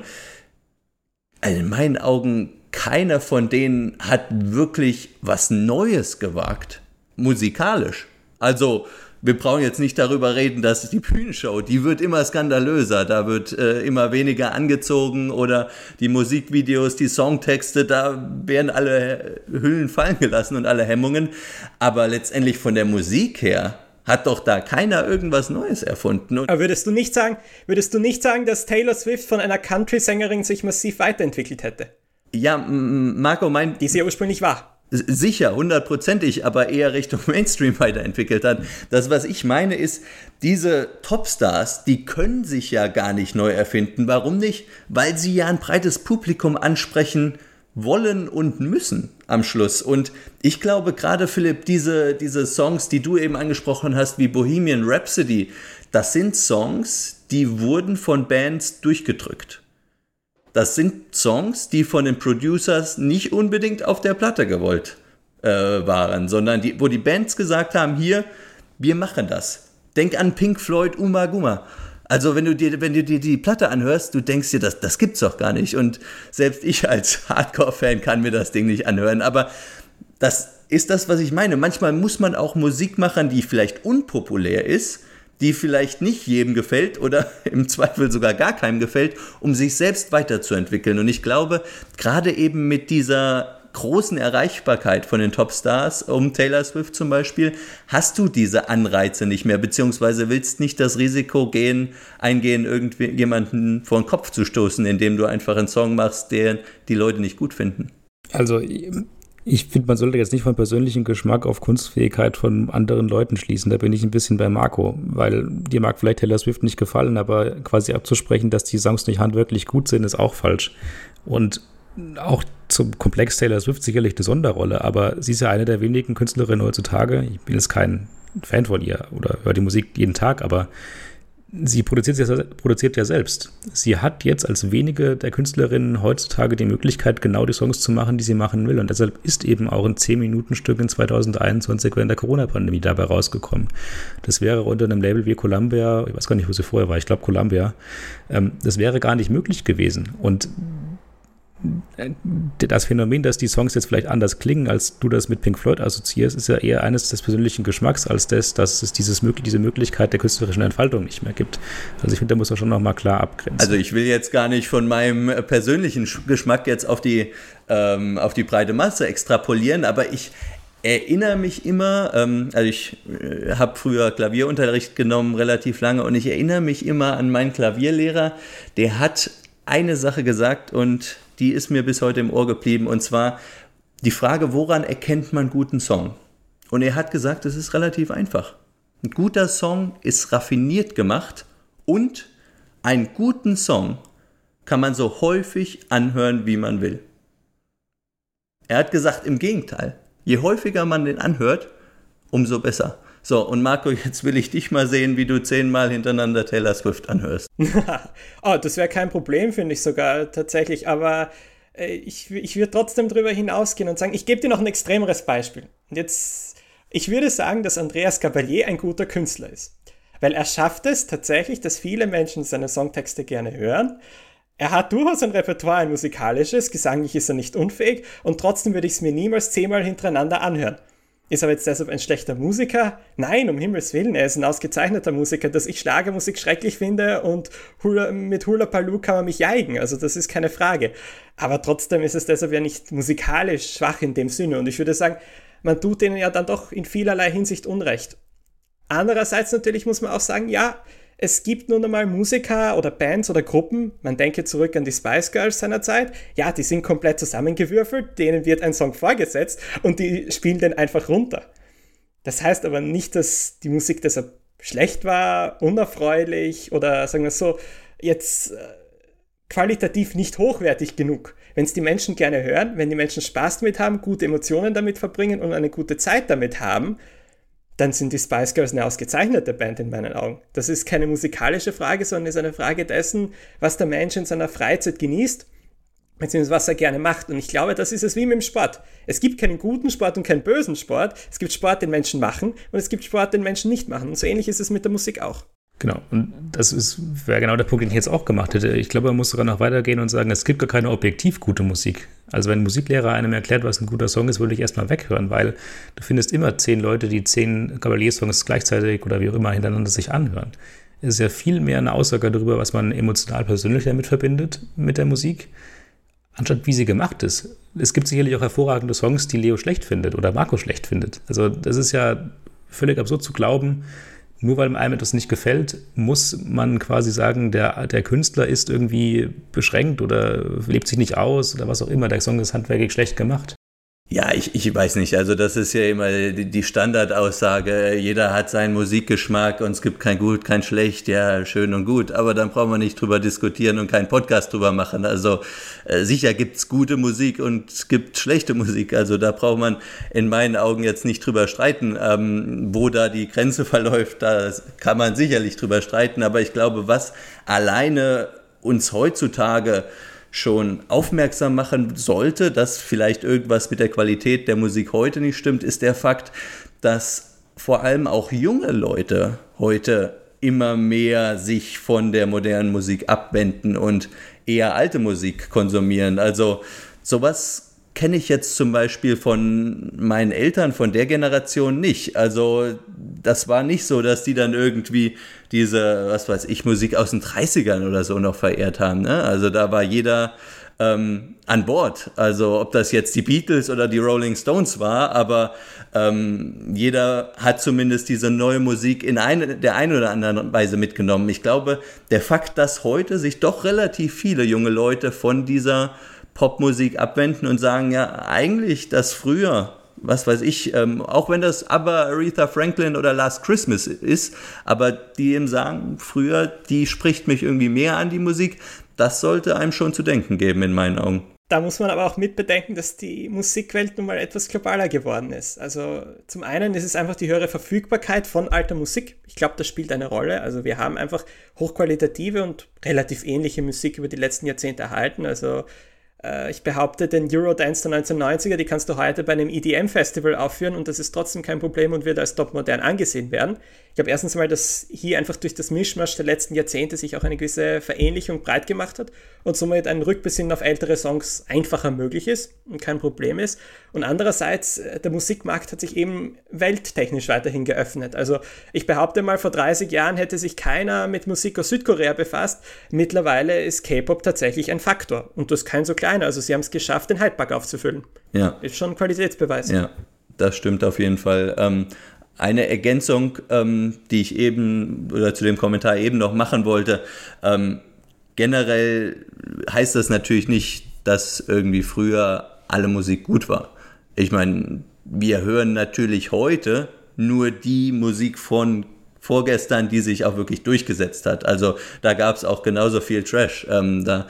In meinen Augen keiner von denen hat wirklich was Neues gewagt, musikalisch. Also, wir brauchen jetzt nicht darüber reden, dass die Bühnenshow, die wird immer skandalöser, da wird äh, immer weniger angezogen oder die Musikvideos, die Songtexte, da werden alle Hüllen fallen gelassen und alle Hemmungen. Aber letztendlich von der Musik her hat doch da keiner irgendwas Neues erfunden. Aber würdest du nicht sagen, würdest du nicht sagen, dass Taylor Swift von einer Country-Sängerin sich massiv weiterentwickelt hätte? Ja, Marco meint. Die sie ja ursprünglich war. Sicher, hundertprozentig, aber eher Richtung Mainstream weiterentwickelt hat. Das, was ich meine, ist, diese Topstars, die können sich ja gar nicht neu erfinden. Warum nicht? Weil sie ja ein breites Publikum ansprechen wollen und müssen am Schluss. Und ich glaube gerade, Philipp, diese, diese Songs, die du eben angesprochen hast, wie Bohemian Rhapsody, das sind Songs, die wurden von Bands durchgedrückt. Das sind Songs, die von den Producers nicht unbedingt auf der Platte gewollt äh, waren, sondern die, wo die Bands gesagt haben, hier, wir machen das. Denk an Pink Floyd, Uma Guma. Also wenn du dir, wenn du dir die Platte anhörst, du denkst dir, das, das gibt's doch gar nicht. Und selbst ich als Hardcore-Fan kann mir das Ding nicht anhören. Aber das ist das, was ich meine. Manchmal muss man auch Musik machen, die vielleicht unpopulär ist, die vielleicht nicht jedem gefällt oder im Zweifel sogar gar keinem gefällt, um sich selbst weiterzuentwickeln. Und ich glaube, gerade eben mit dieser großen Erreichbarkeit von den Topstars, um Taylor Swift zum Beispiel, hast du diese Anreize nicht mehr, beziehungsweise willst nicht das Risiko gehen, eingehen, irgendwie jemanden vor den Kopf zu stoßen, indem du einfach einen Song machst, den die Leute nicht gut finden. Also ich finde, man sollte jetzt nicht von persönlichem Geschmack auf Kunstfähigkeit von anderen Leuten schließen. Da bin ich ein bisschen bei Marco, weil dir mag vielleicht Taylor Swift nicht gefallen, aber quasi abzusprechen, dass die Songs nicht handwerklich gut sind, ist auch falsch. Und auch zum Komplex Taylor Swift sicherlich eine Sonderrolle, aber sie ist ja eine der wenigen Künstlerinnen heutzutage. Ich bin jetzt kein Fan von ihr oder höre die Musik jeden Tag, aber sie produziert ja, produziert ja selbst. Sie hat jetzt als wenige der Künstlerinnen heutzutage die Möglichkeit, genau die Songs zu machen, die sie machen will. Und deshalb ist eben auch ein 10-Minuten-Stück in 2021 während der Corona-Pandemie dabei rausgekommen. Das wäre unter einem Label wie Columbia, ich weiß gar nicht, wo sie vorher war, ich glaube Columbia, ähm, das wäre gar nicht möglich gewesen. Und das Phänomen, dass die Songs jetzt vielleicht anders klingen, als du das mit Pink Floyd assoziierst, ist ja eher eines des persönlichen Geschmacks, als das, dass es dieses, diese Möglichkeit der künstlerischen Entfaltung nicht mehr gibt. Also ich finde, da muss man schon nochmal klar abgrenzen. Also ich will jetzt gar nicht von meinem persönlichen Geschmack jetzt auf die, ähm, auf die breite Masse extrapolieren, aber ich erinnere mich immer, ähm, also ich äh, habe früher Klavierunterricht genommen, relativ lange, und ich erinnere mich immer an meinen Klavierlehrer, der hat eine Sache gesagt und die ist mir bis heute im Ohr geblieben, und zwar die Frage, woran erkennt man guten Song? Und er hat gesagt, es ist relativ einfach. Ein guter Song ist raffiniert gemacht und einen guten Song kann man so häufig anhören, wie man will. Er hat gesagt, im Gegenteil, je häufiger man den anhört, umso besser. So, und Marco, jetzt will ich dich mal sehen, wie du zehnmal hintereinander Taylor Swift anhörst. oh, das wäre kein Problem, finde ich sogar tatsächlich. Aber äh, ich, ich würde trotzdem darüber hinausgehen und sagen, ich gebe dir noch ein extremeres Beispiel. Und jetzt, ich würde sagen, dass Andreas Gabalier ein guter Künstler ist. Weil er schafft es tatsächlich, dass viele Menschen seine Songtexte gerne hören. Er hat durchaus ein Repertoire, ein musikalisches, gesanglich ist er nicht unfähig und trotzdem würde ich es mir niemals zehnmal hintereinander anhören. Ist aber jetzt deshalb ein schlechter Musiker? Nein, um Himmels Willen, er ist ein ausgezeichneter Musiker. Dass ich Schlagermusik schrecklich finde und Hula, mit Hula Palu kann man mich jeigen, also das ist keine Frage. Aber trotzdem ist es deshalb ja nicht musikalisch schwach in dem Sinne und ich würde sagen, man tut denen ja dann doch in vielerlei Hinsicht Unrecht. Andererseits natürlich muss man auch sagen, ja, es gibt nun einmal Musiker oder Bands oder Gruppen, man denke zurück an die Spice Girls seiner Zeit, ja, die sind komplett zusammengewürfelt, denen wird ein Song vorgesetzt und die spielen den einfach runter. Das heißt aber nicht, dass die Musik deshalb schlecht war, unerfreulich oder sagen wir so, jetzt äh, qualitativ nicht hochwertig genug. Wenn es die Menschen gerne hören, wenn die Menschen Spaß damit haben, gute Emotionen damit verbringen und eine gute Zeit damit haben, dann sind die Spice Girls eine ausgezeichnete Band in meinen Augen. Das ist keine musikalische Frage, sondern ist eine Frage dessen, was der Mensch in seiner Freizeit genießt, beziehungsweise was er gerne macht. Und ich glaube, das ist es wie mit dem Sport. Es gibt keinen guten Sport und keinen bösen Sport. Es gibt Sport, den Menschen machen und es gibt Sport, den Menschen nicht machen. Und so ähnlich ist es mit der Musik auch. Genau, und das wäre genau der Punkt, den ich jetzt auch gemacht hätte. Ich glaube, man muss sogar noch weitergehen und sagen, es gibt gar keine objektiv gute Musik. Also wenn ein Musiklehrer einem erklärt, was ein guter Song ist, würde ich erstmal weghören, weil du findest immer zehn Leute, die zehn Cavalier-Songs gleichzeitig oder wie auch immer hintereinander sich anhören. Es ist ja viel mehr eine Aussage darüber, was man emotional persönlich damit verbindet mit der Musik, anstatt wie sie gemacht ist. Es gibt sicherlich auch hervorragende Songs, die Leo schlecht findet oder Marco schlecht findet. Also das ist ja völlig absurd zu glauben, nur weil einem etwas nicht gefällt, muss man quasi sagen, der, der Künstler ist irgendwie beschränkt oder lebt sich nicht aus oder was auch immer. Der Song ist handwerklich schlecht gemacht. Ja, ich, ich weiß nicht. Also das ist ja immer die Standardaussage. Jeder hat seinen Musikgeschmack und es gibt kein Gut, kein Schlecht. Ja, schön und gut. Aber dann brauchen wir nicht drüber diskutieren und keinen Podcast drüber machen. Also äh, sicher gibt's gute Musik und es gibt schlechte Musik. Also da braucht man in meinen Augen jetzt nicht drüber streiten. Ähm, wo da die Grenze verläuft, da kann man sicherlich drüber streiten. Aber ich glaube, was alleine uns heutzutage schon aufmerksam machen sollte, dass vielleicht irgendwas mit der Qualität der Musik heute nicht stimmt, ist der Fakt, dass vor allem auch junge Leute heute immer mehr sich von der modernen Musik abwenden und eher alte Musik konsumieren. Also sowas kenne ich jetzt zum Beispiel von meinen Eltern von der Generation nicht. Also das war nicht so, dass die dann irgendwie diese, was weiß ich, Musik aus den 30ern oder so noch verehrt haben. Ne? Also da war jeder ähm, an Bord. Also ob das jetzt die Beatles oder die Rolling Stones war, aber ähm, jeder hat zumindest diese neue Musik in eine, der einen oder anderen Weise mitgenommen. Ich glaube, der Fakt, dass heute sich doch relativ viele junge Leute von dieser Popmusik abwenden und sagen, ja, eigentlich das früher, was weiß ich, ähm, auch wenn das aber Aretha Franklin oder Last Christmas ist, aber die eben sagen, früher, die spricht mich irgendwie mehr an die Musik, das sollte einem schon zu denken geben in meinen Augen. Da muss man aber auch mitbedenken, dass die Musikwelt nun mal etwas globaler geworden ist. Also zum einen ist es einfach die höhere Verfügbarkeit von alter Musik. Ich glaube, das spielt eine Rolle. Also wir haben einfach hochqualitative und relativ ähnliche Musik über die letzten Jahrzehnte erhalten. Also ich behaupte, den Eurodance der 1990er, die kannst du heute bei einem EDM-Festival aufführen und das ist trotzdem kein Problem und wird als top modern angesehen werden. Ich glaube erstens mal, dass hier einfach durch das Mischmasch der letzten Jahrzehnte sich auch eine gewisse Verähnlichung breit gemacht hat und somit ein Rückbesinnen auf ältere Songs einfacher möglich ist und kein Problem ist. Und andererseits, äh, der Musikmarkt hat sich eben welttechnisch weiterhin geöffnet. Also ich behaupte mal, vor 30 Jahren hätte sich keiner mit Musik aus Südkorea befasst. Mittlerweile ist K-Pop tatsächlich ein Faktor und das ist kein so kleiner. Also sie haben es geschafft, den Hypepark aufzufüllen. Ja. Ist schon ein Qualitätsbeweis. Ja, das stimmt auf jeden Fall. Ähm, eine Ergänzung, ähm, die ich eben oder zu dem Kommentar eben noch machen wollte. Ähm, generell heißt das natürlich nicht, dass irgendwie früher alle Musik gut war. Ich meine, wir hören natürlich heute nur die Musik von vorgestern, die sich auch wirklich durchgesetzt hat. Also da gab es auch genauso viel Trash. Ähm, da,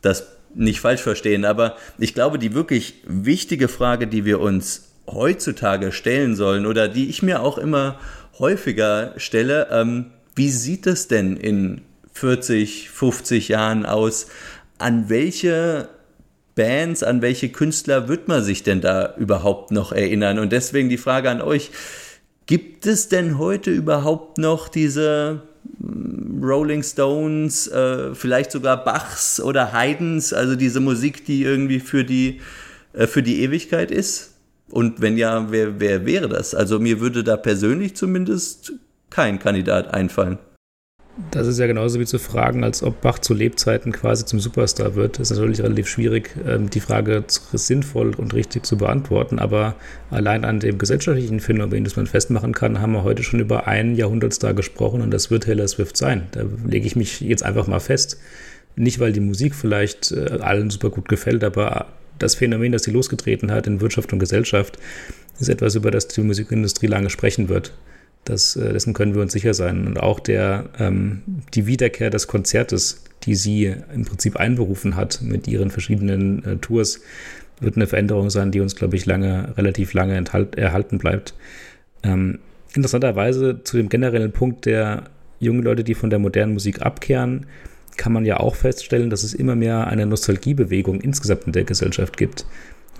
das nicht falsch verstehen, aber ich glaube, die wirklich wichtige Frage, die wir uns heutzutage stellen sollen oder die ich mir auch immer häufiger stelle, ähm, wie sieht es denn in 40, 50 Jahren aus? An welche Bands, an welche Künstler wird man sich denn da überhaupt noch erinnern? Und deswegen die Frage an euch, gibt es denn heute überhaupt noch diese hm, Rolling Stones, äh, vielleicht sogar Bachs oder Haydns, also diese Musik, die irgendwie für die, äh, für die Ewigkeit ist? Und wenn ja, wer, wer wäre das? Also mir würde da persönlich zumindest kein Kandidat einfallen. Das ist ja genauso wie zu fragen, als ob Bach zu Lebzeiten quasi zum Superstar wird. Das ist natürlich relativ schwierig, ähm, die Frage sinnvoll und richtig zu beantworten. Aber allein an dem gesellschaftlichen Phänomen, das man festmachen kann, haben wir heute schon über einen Jahrhundertstar gesprochen und das wird Taylor Swift sein. Da lege ich mich jetzt einfach mal fest. Nicht, weil die Musik vielleicht äh, allen super gut gefällt, aber das Phänomen, das sie losgetreten hat in Wirtschaft und Gesellschaft, ist etwas, über das die Musikindustrie lange sprechen wird. Das, äh, dessen können wir uns sicher sein. Und auch der, ähm, die Wiederkehr des Konzertes, die sie im Prinzip einberufen hat mit ihren verschiedenen äh, Tours, wird eine Veränderung sein, die uns, glaube ich, lange, relativ lange enthalt, erhalten bleibt. Ähm, interessanterweise zu dem generellen Punkt der jungen Leute, die von der modernen Musik abkehren, kann man ja auch feststellen, dass es immer mehr eine Nostalgiebewegung insgesamt in der Gesellschaft gibt.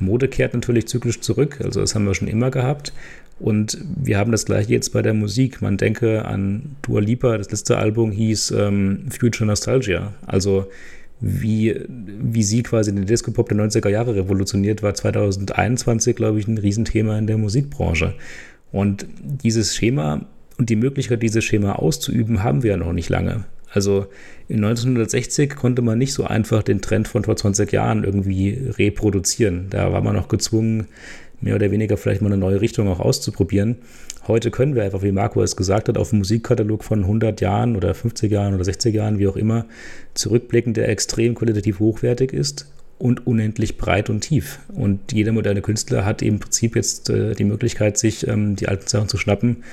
Mode kehrt natürlich zyklisch zurück, also das haben wir schon immer gehabt. Und wir haben das gleiche jetzt bei der Musik. Man denke an Dua Lipa, das letzte Album hieß ähm, Future Nostalgia. Also wie, wie sie quasi den Disco-Pop der 90er Jahre revolutioniert, war 2021, glaube ich, ein Riesenthema in der Musikbranche. Und dieses Schema und die Möglichkeit, dieses Schema auszuüben, haben wir ja noch nicht lange. Also in 1960 konnte man nicht so einfach den Trend von vor 20 Jahren irgendwie reproduzieren. Da war man noch gezwungen, mehr oder weniger vielleicht mal eine neue Richtung auch auszuprobieren. Heute können wir einfach, wie Marco es gesagt hat, auf einen Musikkatalog von 100 Jahren oder 50 Jahren oder 60 Jahren, wie auch immer, zurückblicken, der extrem qualitativ hochwertig ist und unendlich breit und tief. Und jeder moderne Künstler hat im Prinzip jetzt äh, die Möglichkeit, sich ähm, die alten Sachen zu schnappen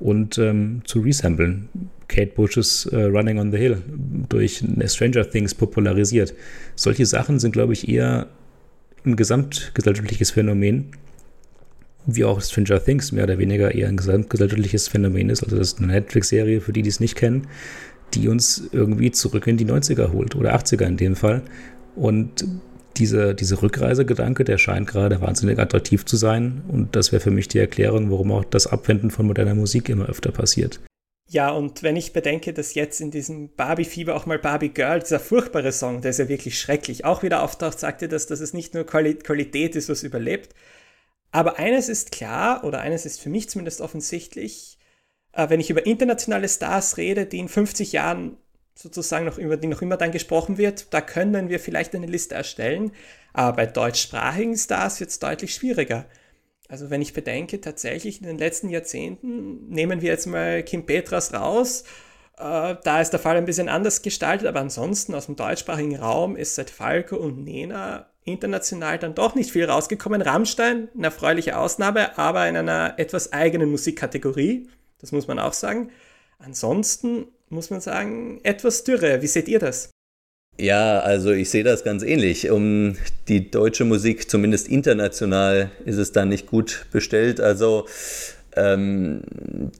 und ähm, zu resemblen. Kate Bush's äh, Running on the Hill durch Stranger Things popularisiert. Solche Sachen sind, glaube ich, eher ein gesamtgesellschaftliches Phänomen, wie auch Stranger Things mehr oder weniger eher ein gesamtgesellschaftliches Phänomen ist. Also das ist eine Netflix-Serie, für die, die es nicht kennen, die uns irgendwie zurück in die 90er holt oder 80er in dem Fall. Und diese, diese Rückreisegedanke, der scheint gerade wahnsinnig attraktiv zu sein. Und das wäre für mich die Erklärung, warum auch das Abwenden von moderner Musik immer öfter passiert. Ja, und wenn ich bedenke, dass jetzt in diesem Barbie-Fieber auch mal Barbie Girl, dieser furchtbare Song, der ist ja wirklich schrecklich, auch wieder auftaucht, sagte das, dass es nicht nur Qualität ist, was überlebt. Aber eines ist klar, oder eines ist für mich zumindest offensichtlich, äh, wenn ich über internationale Stars rede, die in 50 Jahren sozusagen noch über die noch immer dann gesprochen wird, da können wir vielleicht eine Liste erstellen. Aber bei deutschsprachigen Stars wird es deutlich schwieriger. Also wenn ich bedenke, tatsächlich in den letzten Jahrzehnten nehmen wir jetzt mal Kim Petras raus. Äh, da ist der Fall ein bisschen anders gestaltet, aber ansonsten aus dem deutschsprachigen Raum ist seit Falco und Nena international dann doch nicht viel rausgekommen. Rammstein, eine erfreuliche Ausnahme, aber in einer etwas eigenen Musikkategorie. Das muss man auch sagen. Ansonsten muss man sagen, etwas dürre. Wie seht ihr das? Ja, also ich sehe das ganz ähnlich. Um die deutsche Musik, zumindest international, ist es da nicht gut bestellt. Also ähm,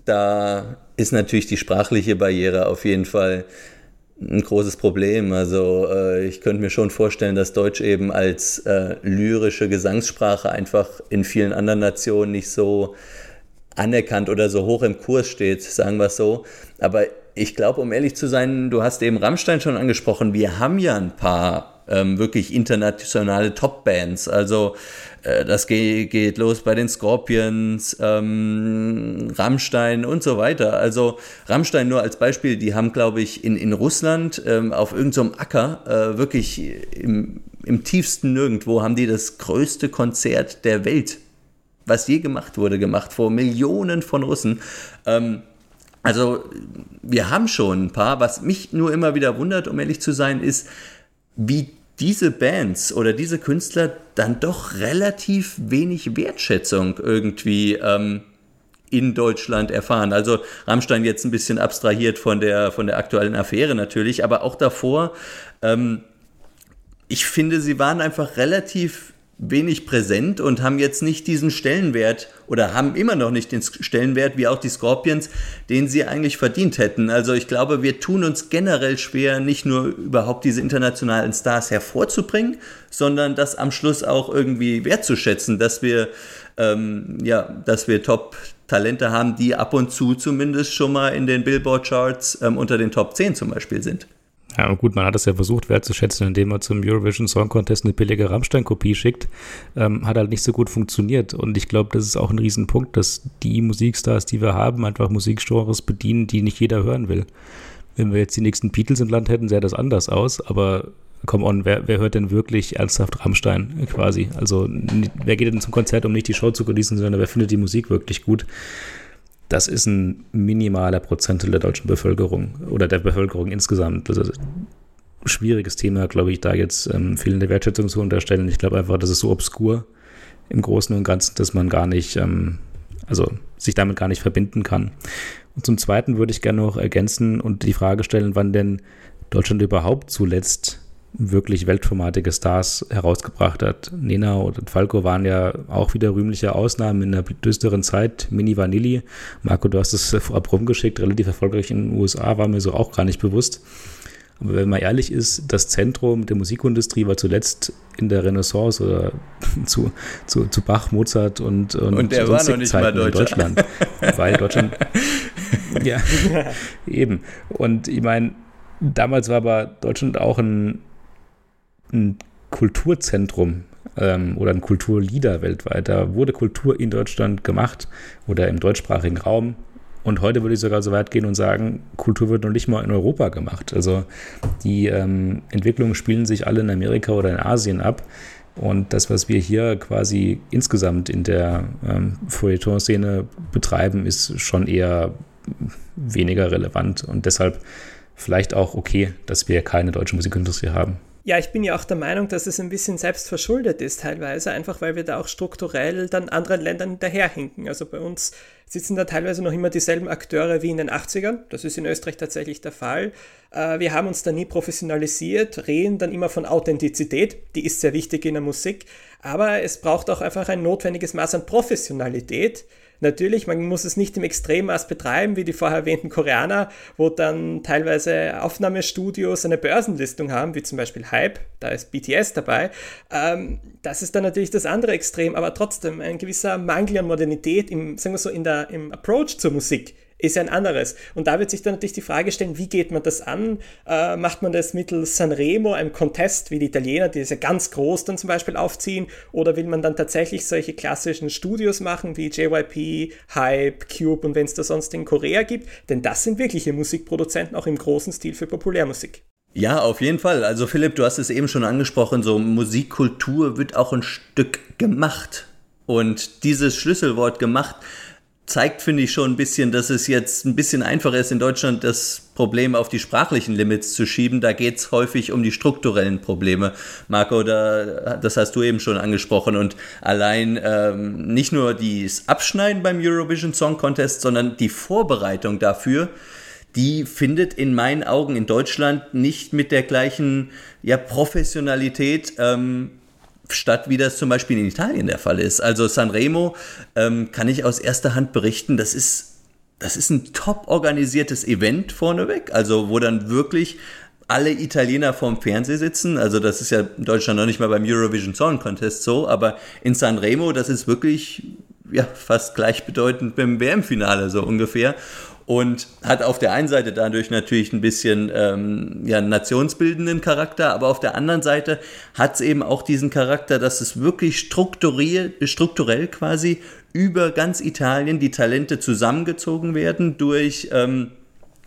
da ist natürlich die sprachliche Barriere auf jeden Fall ein großes Problem. Also äh, ich könnte mir schon vorstellen, dass Deutsch eben als äh, lyrische Gesangssprache einfach in vielen anderen Nationen nicht so anerkannt oder so hoch im Kurs steht, sagen wir es so. Aber ich glaube, um ehrlich zu sein, du hast eben Rammstein schon angesprochen, wir haben ja ein paar ähm, wirklich internationale Top-Bands. Also äh, das geht, geht los bei den Scorpions, ähm, Rammstein und so weiter. Also Rammstein nur als Beispiel, die haben, glaube ich, in, in Russland ähm, auf irgendeinem so Acker äh, wirklich im, im tiefsten Nirgendwo haben die das größte Konzert der Welt was je gemacht wurde, gemacht vor Millionen von Russen. Ähm, also wir haben schon ein paar. Was mich nur immer wieder wundert, um ehrlich zu sein, ist, wie diese Bands oder diese Künstler dann doch relativ wenig Wertschätzung irgendwie ähm, in Deutschland erfahren. Also Rammstein jetzt ein bisschen abstrahiert von der, von der aktuellen Affäre natürlich, aber auch davor, ähm, ich finde, sie waren einfach relativ wenig präsent und haben jetzt nicht diesen Stellenwert oder haben immer noch nicht den Stellenwert wie auch die Scorpions, den sie eigentlich verdient hätten. Also ich glaube, wir tun uns generell schwer, nicht nur überhaupt diese internationalen Stars hervorzubringen, sondern das am Schluss auch irgendwie wertzuschätzen, dass wir ähm, ja, dass wir Top-Talente haben, die ab und zu zumindest schon mal in den Billboard-Charts ähm, unter den Top 10 zum Beispiel sind. Ja, und gut, man hat es ja versucht wertzuschätzen, indem man zum Eurovision Song Contest eine billige Rammstein-Kopie schickt. Ähm, hat halt nicht so gut funktioniert. Und ich glaube, das ist auch ein Riesenpunkt, dass die Musikstars, die wir haben, einfach Musikgenres bedienen, die nicht jeder hören will. Wenn wir jetzt die nächsten Beatles im Land hätten, sähe das anders aus. Aber come on, wer, wer hört denn wirklich ernsthaft Rammstein quasi? Also, wer geht denn zum Konzert, um nicht die Show zu genießen, sondern wer findet die Musik wirklich gut? Das ist ein minimaler Prozentteil der deutschen Bevölkerung oder der Bevölkerung insgesamt. Das ist schwieriges Thema, glaube ich, da jetzt ähm, fehlende Wertschätzung zu unterstellen. Ich glaube einfach, das ist so obskur im Großen und Ganzen, dass man gar nicht, ähm, also sich damit gar nicht verbinden kann. Und zum Zweiten würde ich gerne noch ergänzen und die Frage stellen, wann denn Deutschland überhaupt zuletzt wirklich weltformatige Stars herausgebracht hat. Nena und Falco waren ja auch wieder rühmliche Ausnahmen in einer düsteren Zeit. Mini Vanilli, Marco, du hast es vorab rumgeschickt, relativ erfolgreich in den USA, war mir so auch gar nicht bewusst. Aber wenn man ehrlich ist, das Zentrum der Musikindustrie war zuletzt in der Renaissance oder zu, zu, zu Bach, Mozart und, und, und der war noch nicht mal Deutscher. Deutschland. Weil Deutschland, ja, eben. Und ich meine, damals war aber Deutschland auch ein ein Kulturzentrum ähm, oder ein Kulturleader weltweit. Da wurde Kultur in Deutschland gemacht oder im deutschsprachigen Raum. Und heute würde ich sogar so weit gehen und sagen, Kultur wird noch nicht mal in Europa gemacht. Also die ähm, Entwicklungen spielen sich alle in Amerika oder in Asien ab. Und das, was wir hier quasi insgesamt in der ähm, Feuilleton-Szene betreiben, ist schon eher weniger relevant und deshalb vielleicht auch okay, dass wir keine deutsche Musikindustrie haben. Ja, ich bin ja auch der Meinung, dass es ein bisschen selbstverschuldet ist teilweise, einfach weil wir da auch strukturell dann anderen Ländern daherhinken. Also bei uns sitzen da teilweise noch immer dieselben Akteure wie in den 80ern. Das ist in Österreich tatsächlich der Fall. Äh, wir haben uns da nie professionalisiert, reden dann immer von Authentizität, die ist sehr wichtig in der Musik, aber es braucht auch einfach ein notwendiges Maß an Professionalität, Natürlich, man muss es nicht im Extremmaß betreiben, wie die vorher erwähnten Koreaner, wo dann teilweise Aufnahmestudios eine Börsenlistung haben, wie zum Beispiel Hype, da ist BTS dabei. Ähm, das ist dann natürlich das andere Extrem, aber trotzdem ein gewisser Mangel an Modernität im, sagen wir so, in der, im Approach zur Musik ist ein anderes. Und da wird sich dann natürlich die Frage stellen, wie geht man das an? Äh, macht man das mittels Sanremo, einem Contest wie die Italiener, die es ja ganz groß dann zum Beispiel aufziehen? Oder will man dann tatsächlich solche klassischen Studios machen wie JYP, Hype, Cube und wenn es da sonst in Korea gibt? Denn das sind wirkliche Musikproduzenten auch im großen Stil für Populärmusik. Ja, auf jeden Fall. Also Philipp, du hast es eben schon angesprochen, so Musikkultur wird auch ein Stück gemacht. Und dieses Schlüsselwort gemacht zeigt, finde ich, schon ein bisschen, dass es jetzt ein bisschen einfacher ist, in Deutschland das Problem auf die sprachlichen Limits zu schieben. Da geht es häufig um die strukturellen Probleme. Marco, da, das hast du eben schon angesprochen. Und allein ähm, nicht nur das Abschneiden beim Eurovision Song Contest, sondern die Vorbereitung dafür, die findet in meinen Augen in Deutschland nicht mit der gleichen ja, Professionalität ähm, statt, wie das zum Beispiel in Italien der Fall ist. Also Sanremo ähm, kann ich aus erster Hand berichten, das ist, das ist ein top organisiertes Event vorneweg, also wo dann wirklich alle Italiener vorm Fernseher sitzen. Also das ist ja in Deutschland noch nicht mal beim Eurovision Song Contest so, aber in Sanremo, das ist wirklich ja, fast gleichbedeutend mit dem WM-Finale so ungefähr und hat auf der einen Seite dadurch natürlich ein bisschen ähm, ja, nationsbildenden Charakter, aber auf der anderen Seite hat es eben auch diesen Charakter, dass es wirklich strukturell quasi über ganz Italien die Talente zusammengezogen werden durch, ähm,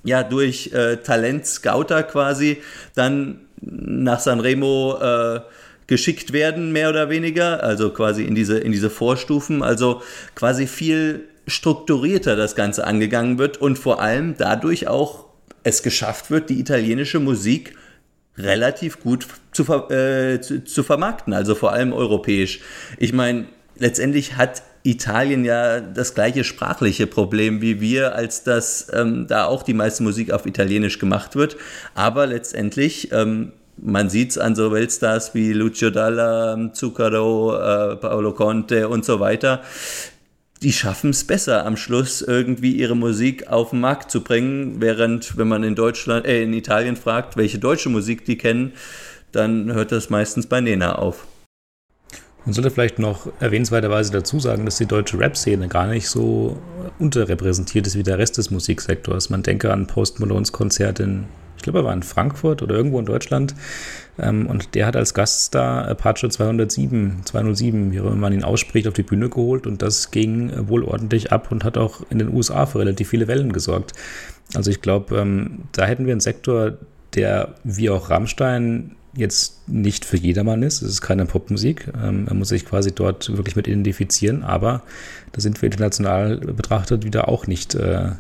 ja, durch äh, Talent-Scouter quasi, dann nach Sanremo äh, geschickt werden, mehr oder weniger, also quasi in diese, in diese Vorstufen, also quasi viel strukturierter das Ganze angegangen wird und vor allem dadurch auch es geschafft wird, die italienische Musik relativ gut zu, äh, zu, zu vermarkten, also vor allem europäisch. Ich meine, letztendlich hat Italien ja das gleiche sprachliche Problem wie wir, als dass ähm, da auch die meiste Musik auf Italienisch gemacht wird. Aber letztendlich, ähm, man sieht es an so Weltstars wie Lucio Dalla, Zuccaro, äh, Paolo Conte und so weiter die schaffen es besser, am Schluss irgendwie ihre Musik auf den Markt zu bringen, während wenn man in Deutschland, äh, in Italien fragt, welche deutsche Musik die kennen, dann hört das meistens bei Nena auf. Man sollte vielleicht noch erwähnenswerterweise dazu sagen, dass die deutsche Rap-Szene gar nicht so unterrepräsentiert ist wie der Rest des Musiksektors. Man denke an Post Malones Konzert in ich glaube, er war in Frankfurt oder irgendwo in Deutschland. Ähm, und der hat als Gaststar Apache 207, 207, wie man ihn ausspricht, auf die Bühne geholt. Und das ging wohl ordentlich ab und hat auch in den USA für relativ viele Wellen gesorgt. Also ich glaube, ähm, da hätten wir einen Sektor, der wie auch Rammstein jetzt nicht für jedermann ist. Es ist keine Popmusik. Ähm, man muss sich quasi dort wirklich mit identifizieren, aber da sind wir international betrachtet wieder auch nicht äh,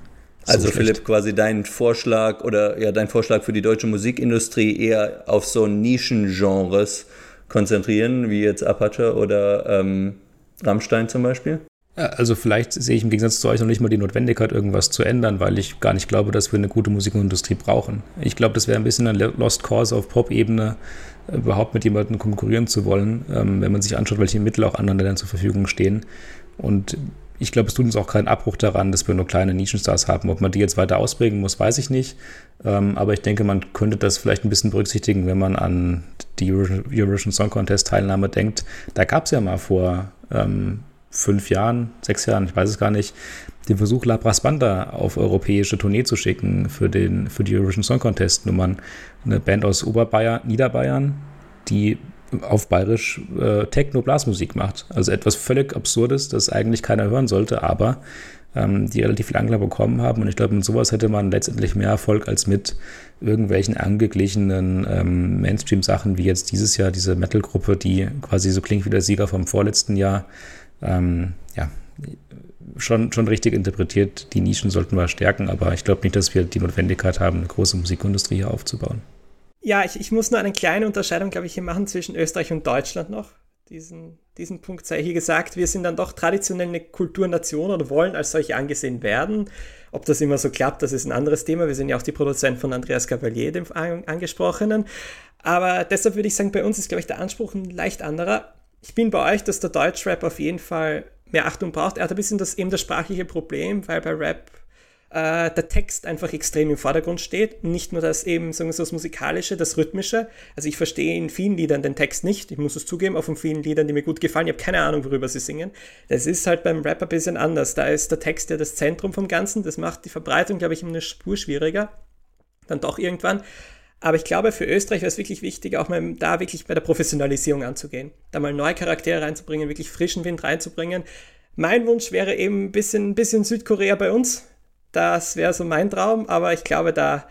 also so Philipp, quasi dein Vorschlag oder ja dein Vorschlag für die deutsche Musikindustrie eher auf so Nischengenres konzentrieren, wie jetzt Apache oder ähm, Rammstein zum Beispiel? Also vielleicht sehe ich im Gegensatz zu euch noch nicht mal die Notwendigkeit, irgendwas zu ändern, weil ich gar nicht glaube, dass wir eine gute Musikindustrie brauchen. Ich glaube, das wäre ein bisschen ein Lost Cause auf Pop-Ebene, überhaupt mit jemandem konkurrieren zu wollen, ähm, wenn man sich anschaut, welche Mittel auch anderen Ländern zur Verfügung stehen. Und ich glaube, es tut uns auch keinen Abbruch daran, dass wir nur kleine Nischenstars haben. Ob man die jetzt weiter ausprägen muss, weiß ich nicht. Ähm, aber ich denke, man könnte das vielleicht ein bisschen berücksichtigen, wenn man an die Eurovision Song Contest Teilnahme denkt. Da gab es ja mal vor ähm, fünf Jahren, sechs Jahren, ich weiß es gar nicht, den Versuch, La Banda auf europäische Tournee zu schicken für, den, für die Eurovision Song Contest Nummern. Eine Band aus Oberbayern, Niederbayern, die auf bayerisch äh, Techno-Blasmusik macht. Also etwas völlig Absurdes, das eigentlich keiner hören sollte, aber ähm, die relativ viel Angler bekommen haben. Und ich glaube, mit sowas hätte man letztendlich mehr Erfolg als mit irgendwelchen angeglichenen ähm, Mainstream-Sachen, wie jetzt dieses Jahr diese Metal-Gruppe, die quasi so klingt wie der Sieger vom vorletzten Jahr. Ähm, ja, schon, schon richtig interpretiert. Die Nischen sollten wir stärken, aber ich glaube nicht, dass wir die Notwendigkeit haben, eine große Musikindustrie hier aufzubauen. Ja, ich, ich muss nur eine kleine Unterscheidung, glaube ich, hier machen zwischen Österreich und Deutschland noch. Diesen, diesen Punkt sei hier gesagt. Wir sind dann doch traditionell eine Kulturnation oder wollen als solche angesehen werden. Ob das immer so klappt, das ist ein anderes Thema. Wir sind ja auch die Produzenten von Andreas Cavalier, dem angesprochenen. Aber deshalb würde ich sagen, bei uns ist, glaube ich, der Anspruch ein leicht anderer. Ich bin bei euch, dass der Deutschrap auf jeden Fall mehr Achtung braucht. Er hat ein bisschen das, eben das sprachliche Problem, weil bei Rap äh, der Text einfach extrem im Vordergrund steht. Nicht nur das eben, sagen wir so, das Musikalische, das Rhythmische. Also ich verstehe in vielen Liedern den Text nicht, ich muss es zugeben, auch von vielen Liedern, die mir gut gefallen. Ich habe keine Ahnung, worüber sie singen. Das ist halt beim Rapper ein bisschen anders. Da ist der Text ja das Zentrum vom Ganzen. Das macht die Verbreitung, glaube ich, eine Spur schwieriger. Dann doch irgendwann. Aber ich glaube, für Österreich wäre es wirklich wichtig, auch mal da wirklich bei der Professionalisierung anzugehen. Da mal neue Charaktere reinzubringen, wirklich frischen Wind reinzubringen. Mein Wunsch wäre eben ein bisschen, bisschen Südkorea bei uns. Das wäre so mein Traum, aber ich glaube, da,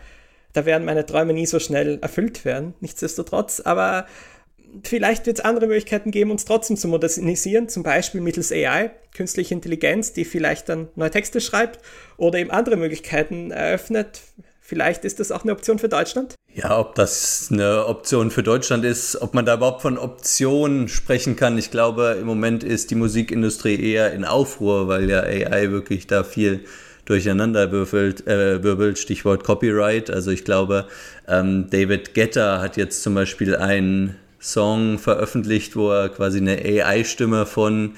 da werden meine Träume nie so schnell erfüllt werden, nichtsdestotrotz. Aber vielleicht wird es andere Möglichkeiten geben, uns trotzdem zu modernisieren, zum Beispiel mittels AI, künstliche Intelligenz, die vielleicht dann neue Texte schreibt oder eben andere Möglichkeiten eröffnet. Vielleicht ist das auch eine Option für Deutschland? Ja, ob das eine Option für Deutschland ist, ob man da überhaupt von Optionen sprechen kann. Ich glaube, im Moment ist die Musikindustrie eher in Aufruhr, weil ja AI wirklich da viel durcheinander würfelt, äh, wirbelt, Stichwort Copyright. Also ich glaube, ähm, David Getter hat jetzt zum Beispiel einen Song veröffentlicht, wo er quasi eine AI-Stimme von,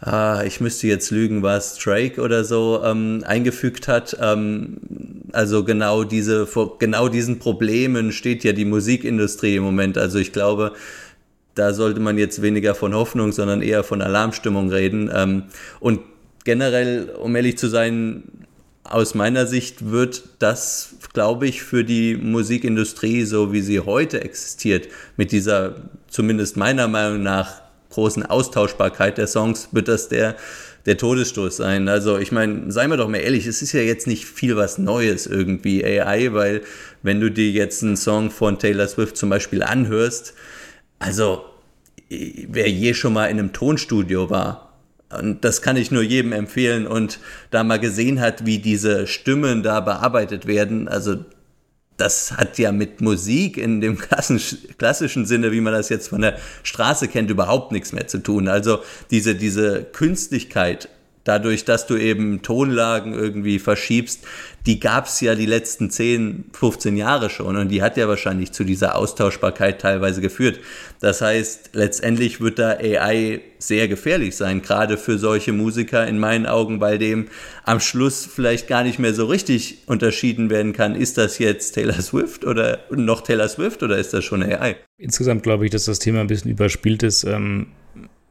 ah, ich müsste jetzt lügen, was Drake oder so ähm, eingefügt hat. Ähm, also genau diese, vor genau diesen Problemen steht ja die Musikindustrie im Moment. Also ich glaube, da sollte man jetzt weniger von Hoffnung, sondern eher von Alarmstimmung reden. Ähm, und generell, um ehrlich zu sein, aus meiner Sicht wird das, glaube ich, für die Musikindustrie, so wie sie heute existiert, mit dieser zumindest meiner Meinung nach großen Austauschbarkeit der Songs, wird das der, der Todesstoß sein. Also ich meine, seien wir doch mal ehrlich, es ist ja jetzt nicht viel was Neues irgendwie AI, weil wenn du dir jetzt einen Song von Taylor Swift zum Beispiel anhörst, also wer je schon mal in einem Tonstudio war, und das kann ich nur jedem empfehlen und da mal gesehen hat, wie diese Stimmen da bearbeitet werden, also das hat ja mit Musik in dem klassischen Sinne, wie man das jetzt von der Straße kennt, überhaupt nichts mehr zu tun. Also diese, diese Künstlichkeit dadurch, dass du eben Tonlagen irgendwie verschiebst, die gab es ja die letzten 10, 15 Jahre schon und die hat ja wahrscheinlich zu dieser Austauschbarkeit teilweise geführt. Das heißt, letztendlich wird da AI sehr gefährlich sein, gerade für solche Musiker in meinen Augen, weil dem am Schluss vielleicht gar nicht mehr so richtig unterschieden werden kann, ist das jetzt Taylor Swift oder noch Taylor Swift oder ist das schon AI? Insgesamt glaube ich, dass das Thema ein bisschen überspielt ist. Ähm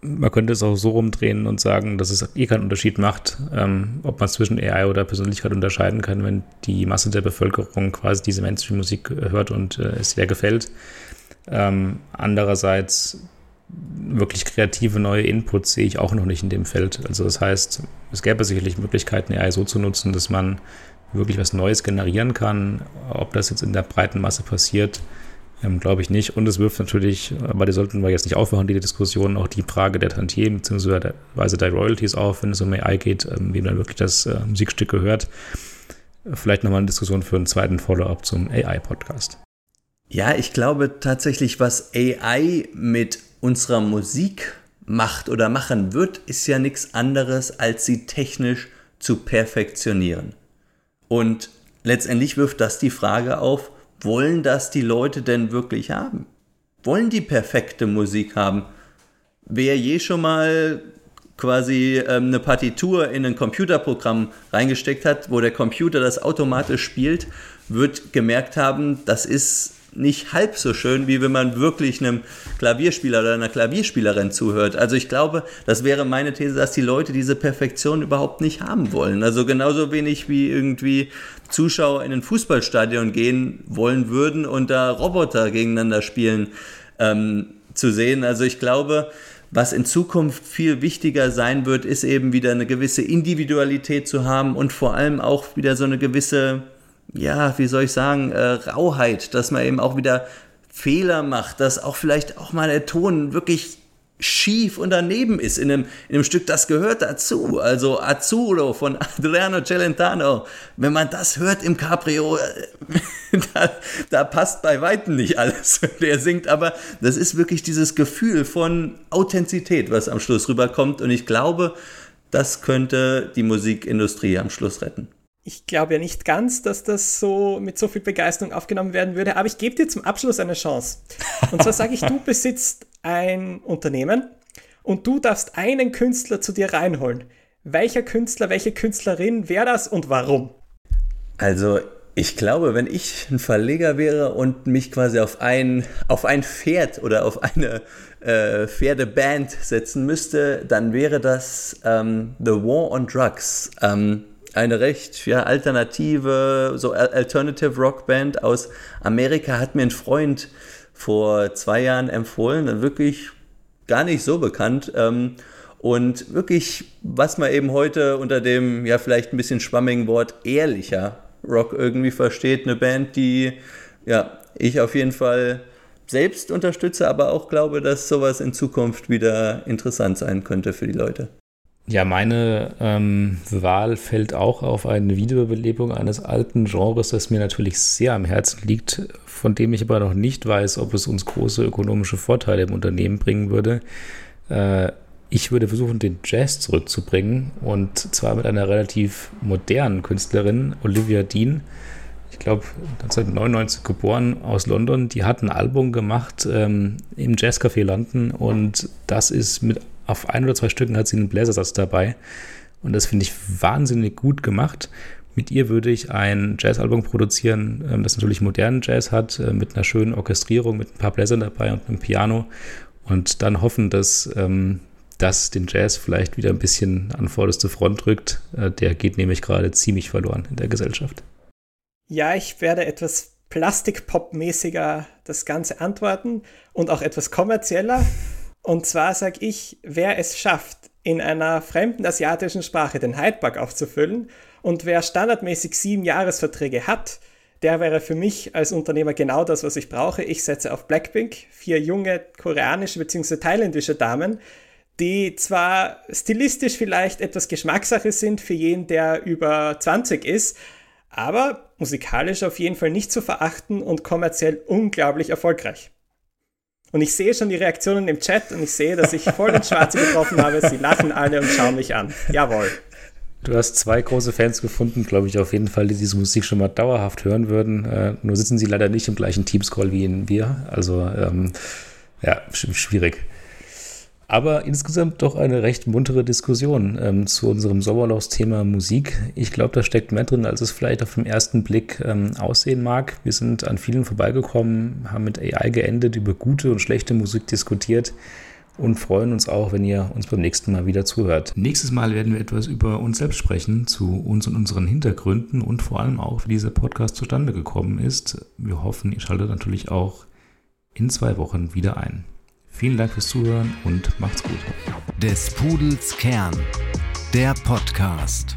man könnte es auch so rumdrehen und sagen, dass es eh keinen Unterschied macht, ähm, ob man zwischen AI oder Persönlichkeit unterscheiden kann, wenn die Masse der Bevölkerung quasi diese Mainstream-Musik hört und äh, es sehr gefällt. Ähm, andererseits wirklich kreative neue Inputs sehe ich auch noch nicht in dem Feld. Also das heißt, es gäbe sicherlich Möglichkeiten, AI so zu nutzen, dass man wirklich was Neues generieren kann. Ob das jetzt in der breiten Masse passiert, ähm, Glaube ich nicht. Und es wirft natürlich, aber die sollten wir jetzt nicht aufmachen, die Diskussion, auch die Frage der Tantiemen bzw. der Royalties auf, wenn es um AI geht, ähm, wem dann wirklich das äh, Musikstück gehört. Vielleicht nochmal eine Diskussion für einen zweiten Follow-up zum AI-Podcast. Ja, ich glaube tatsächlich, was AI mit unserer Musik macht oder machen wird, ist ja nichts anderes, als sie technisch zu perfektionieren. Und letztendlich wirft das die Frage auf, wollen das die Leute denn wirklich haben? Wollen die perfekte Musik haben? Wer je schon mal quasi ähm, eine Partitur in ein Computerprogramm reingesteckt hat, wo der Computer das automatisch spielt, wird gemerkt haben, das ist nicht halb so schön, wie wenn man wirklich einem Klavierspieler oder einer Klavierspielerin zuhört. Also ich glaube, das wäre meine These, dass die Leute diese Perfektion überhaupt nicht haben wollen. Also genauso wenig wie irgendwie Zuschauer in ein Fußballstadion gehen wollen würden und da Roboter gegeneinander spielen ähm, zu sehen. Also ich glaube, was in Zukunft viel wichtiger sein wird, ist eben wieder eine gewisse Individualität zu haben und vor allem auch wieder so eine gewisse ja, wie soll ich sagen, äh, Rauheit, dass man eben auch wieder Fehler macht, dass auch vielleicht auch mal der Ton wirklich schief und daneben ist in einem, in einem Stück, das gehört dazu. Also Azzurro von Adriano Celentano. Wenn man das hört im Cabrio, äh, da, da passt bei Weitem nicht alles, der singt. Aber das ist wirklich dieses Gefühl von Authentizität, was am Schluss rüberkommt. Und ich glaube, das könnte die Musikindustrie am Schluss retten ich glaube ja nicht ganz, dass das so mit so viel Begeisterung aufgenommen werden würde, aber ich gebe dir zum Abschluss eine Chance. Und zwar sage ich, du besitzt ein Unternehmen und du darfst einen Künstler zu dir reinholen. Welcher Künstler, welche Künstlerin wäre das und warum? Also, ich glaube, wenn ich ein Verleger wäre und mich quasi auf ein, auf ein Pferd oder auf eine äh, Pferdeband setzen müsste, dann wäre das ähm, The War on Drugs. Ähm, eine recht ja, alternative, so Alternative Rock Band aus Amerika hat mir ein Freund vor zwei Jahren empfohlen, wirklich gar nicht so bekannt. Ähm, und wirklich, was man eben heute unter dem, ja, vielleicht ein bisschen schwammigen Wort ehrlicher Rock irgendwie versteht. Eine Band, die, ja, ich auf jeden Fall selbst unterstütze, aber auch glaube, dass sowas in Zukunft wieder interessant sein könnte für die Leute. Ja, meine ähm, Wahl fällt auch auf eine Wiederbelebung eines alten Genres, das mir natürlich sehr am Herzen liegt, von dem ich aber noch nicht weiß, ob es uns große ökonomische Vorteile im Unternehmen bringen würde. Äh, ich würde versuchen, den Jazz zurückzubringen und zwar mit einer relativ modernen Künstlerin, Olivia Dean. Ich glaube, 1999 geboren aus London. Die hat ein Album gemacht ähm, im Jazzcafé London und das ist mit auf ein oder zwei Stücken hat sie einen Bläsersatz dabei. Und das finde ich wahnsinnig gut gemacht. Mit ihr würde ich ein Jazzalbum produzieren, ähm, das natürlich modernen Jazz hat, äh, mit einer schönen Orchestrierung, mit ein paar Bläsern dabei und einem Piano. und dann hoffen, dass ähm, das den Jazz vielleicht wieder ein bisschen an vorderste Front rückt. Äh, der geht nämlich gerade ziemlich verloren in der Gesellschaft. Ja, ich werde etwas Plastikpop-mäßiger das Ganze antworten und auch etwas kommerzieller. Und zwar sage ich, wer es schafft, in einer fremden asiatischen Sprache den Hyde aufzufüllen und wer standardmäßig sieben Jahresverträge hat, der wäre für mich als Unternehmer genau das, was ich brauche. Ich setze auf Blackpink, vier junge koreanische bzw. thailändische Damen, die zwar stilistisch vielleicht etwas Geschmackssache sind für jeden, der über 20 ist, aber musikalisch auf jeden Fall nicht zu verachten und kommerziell unglaublich erfolgreich. Und ich sehe schon die Reaktionen im Chat und ich sehe, dass ich voll den Schwarze getroffen habe. Sie lachen alle und schauen mich an. Jawohl. Du hast zwei große Fans gefunden, glaube ich, auf jeden Fall, die diese Musik schon mal dauerhaft hören würden. Äh, nur sitzen sie leider nicht im gleichen Teamscroll wie wir. Also, ähm, ja, schwierig. Aber insgesamt doch eine recht muntere Diskussion ähm, zu unserem Sommerlochs-Thema Musik. Ich glaube, da steckt mehr drin, als es vielleicht auf den ersten Blick ähm, aussehen mag. Wir sind an vielen vorbeigekommen, haben mit AI geendet, über gute und schlechte Musik diskutiert und freuen uns auch, wenn ihr uns beim nächsten Mal wieder zuhört. Nächstes Mal werden wir etwas über uns selbst sprechen, zu uns und unseren Hintergründen und vor allem auch, wie dieser Podcast zustande gekommen ist. Wir hoffen, ihr schaltet natürlich auch in zwei Wochen wieder ein. Vielen Dank fürs Zuhören und macht's gut. Des Pudels Kern, der Podcast.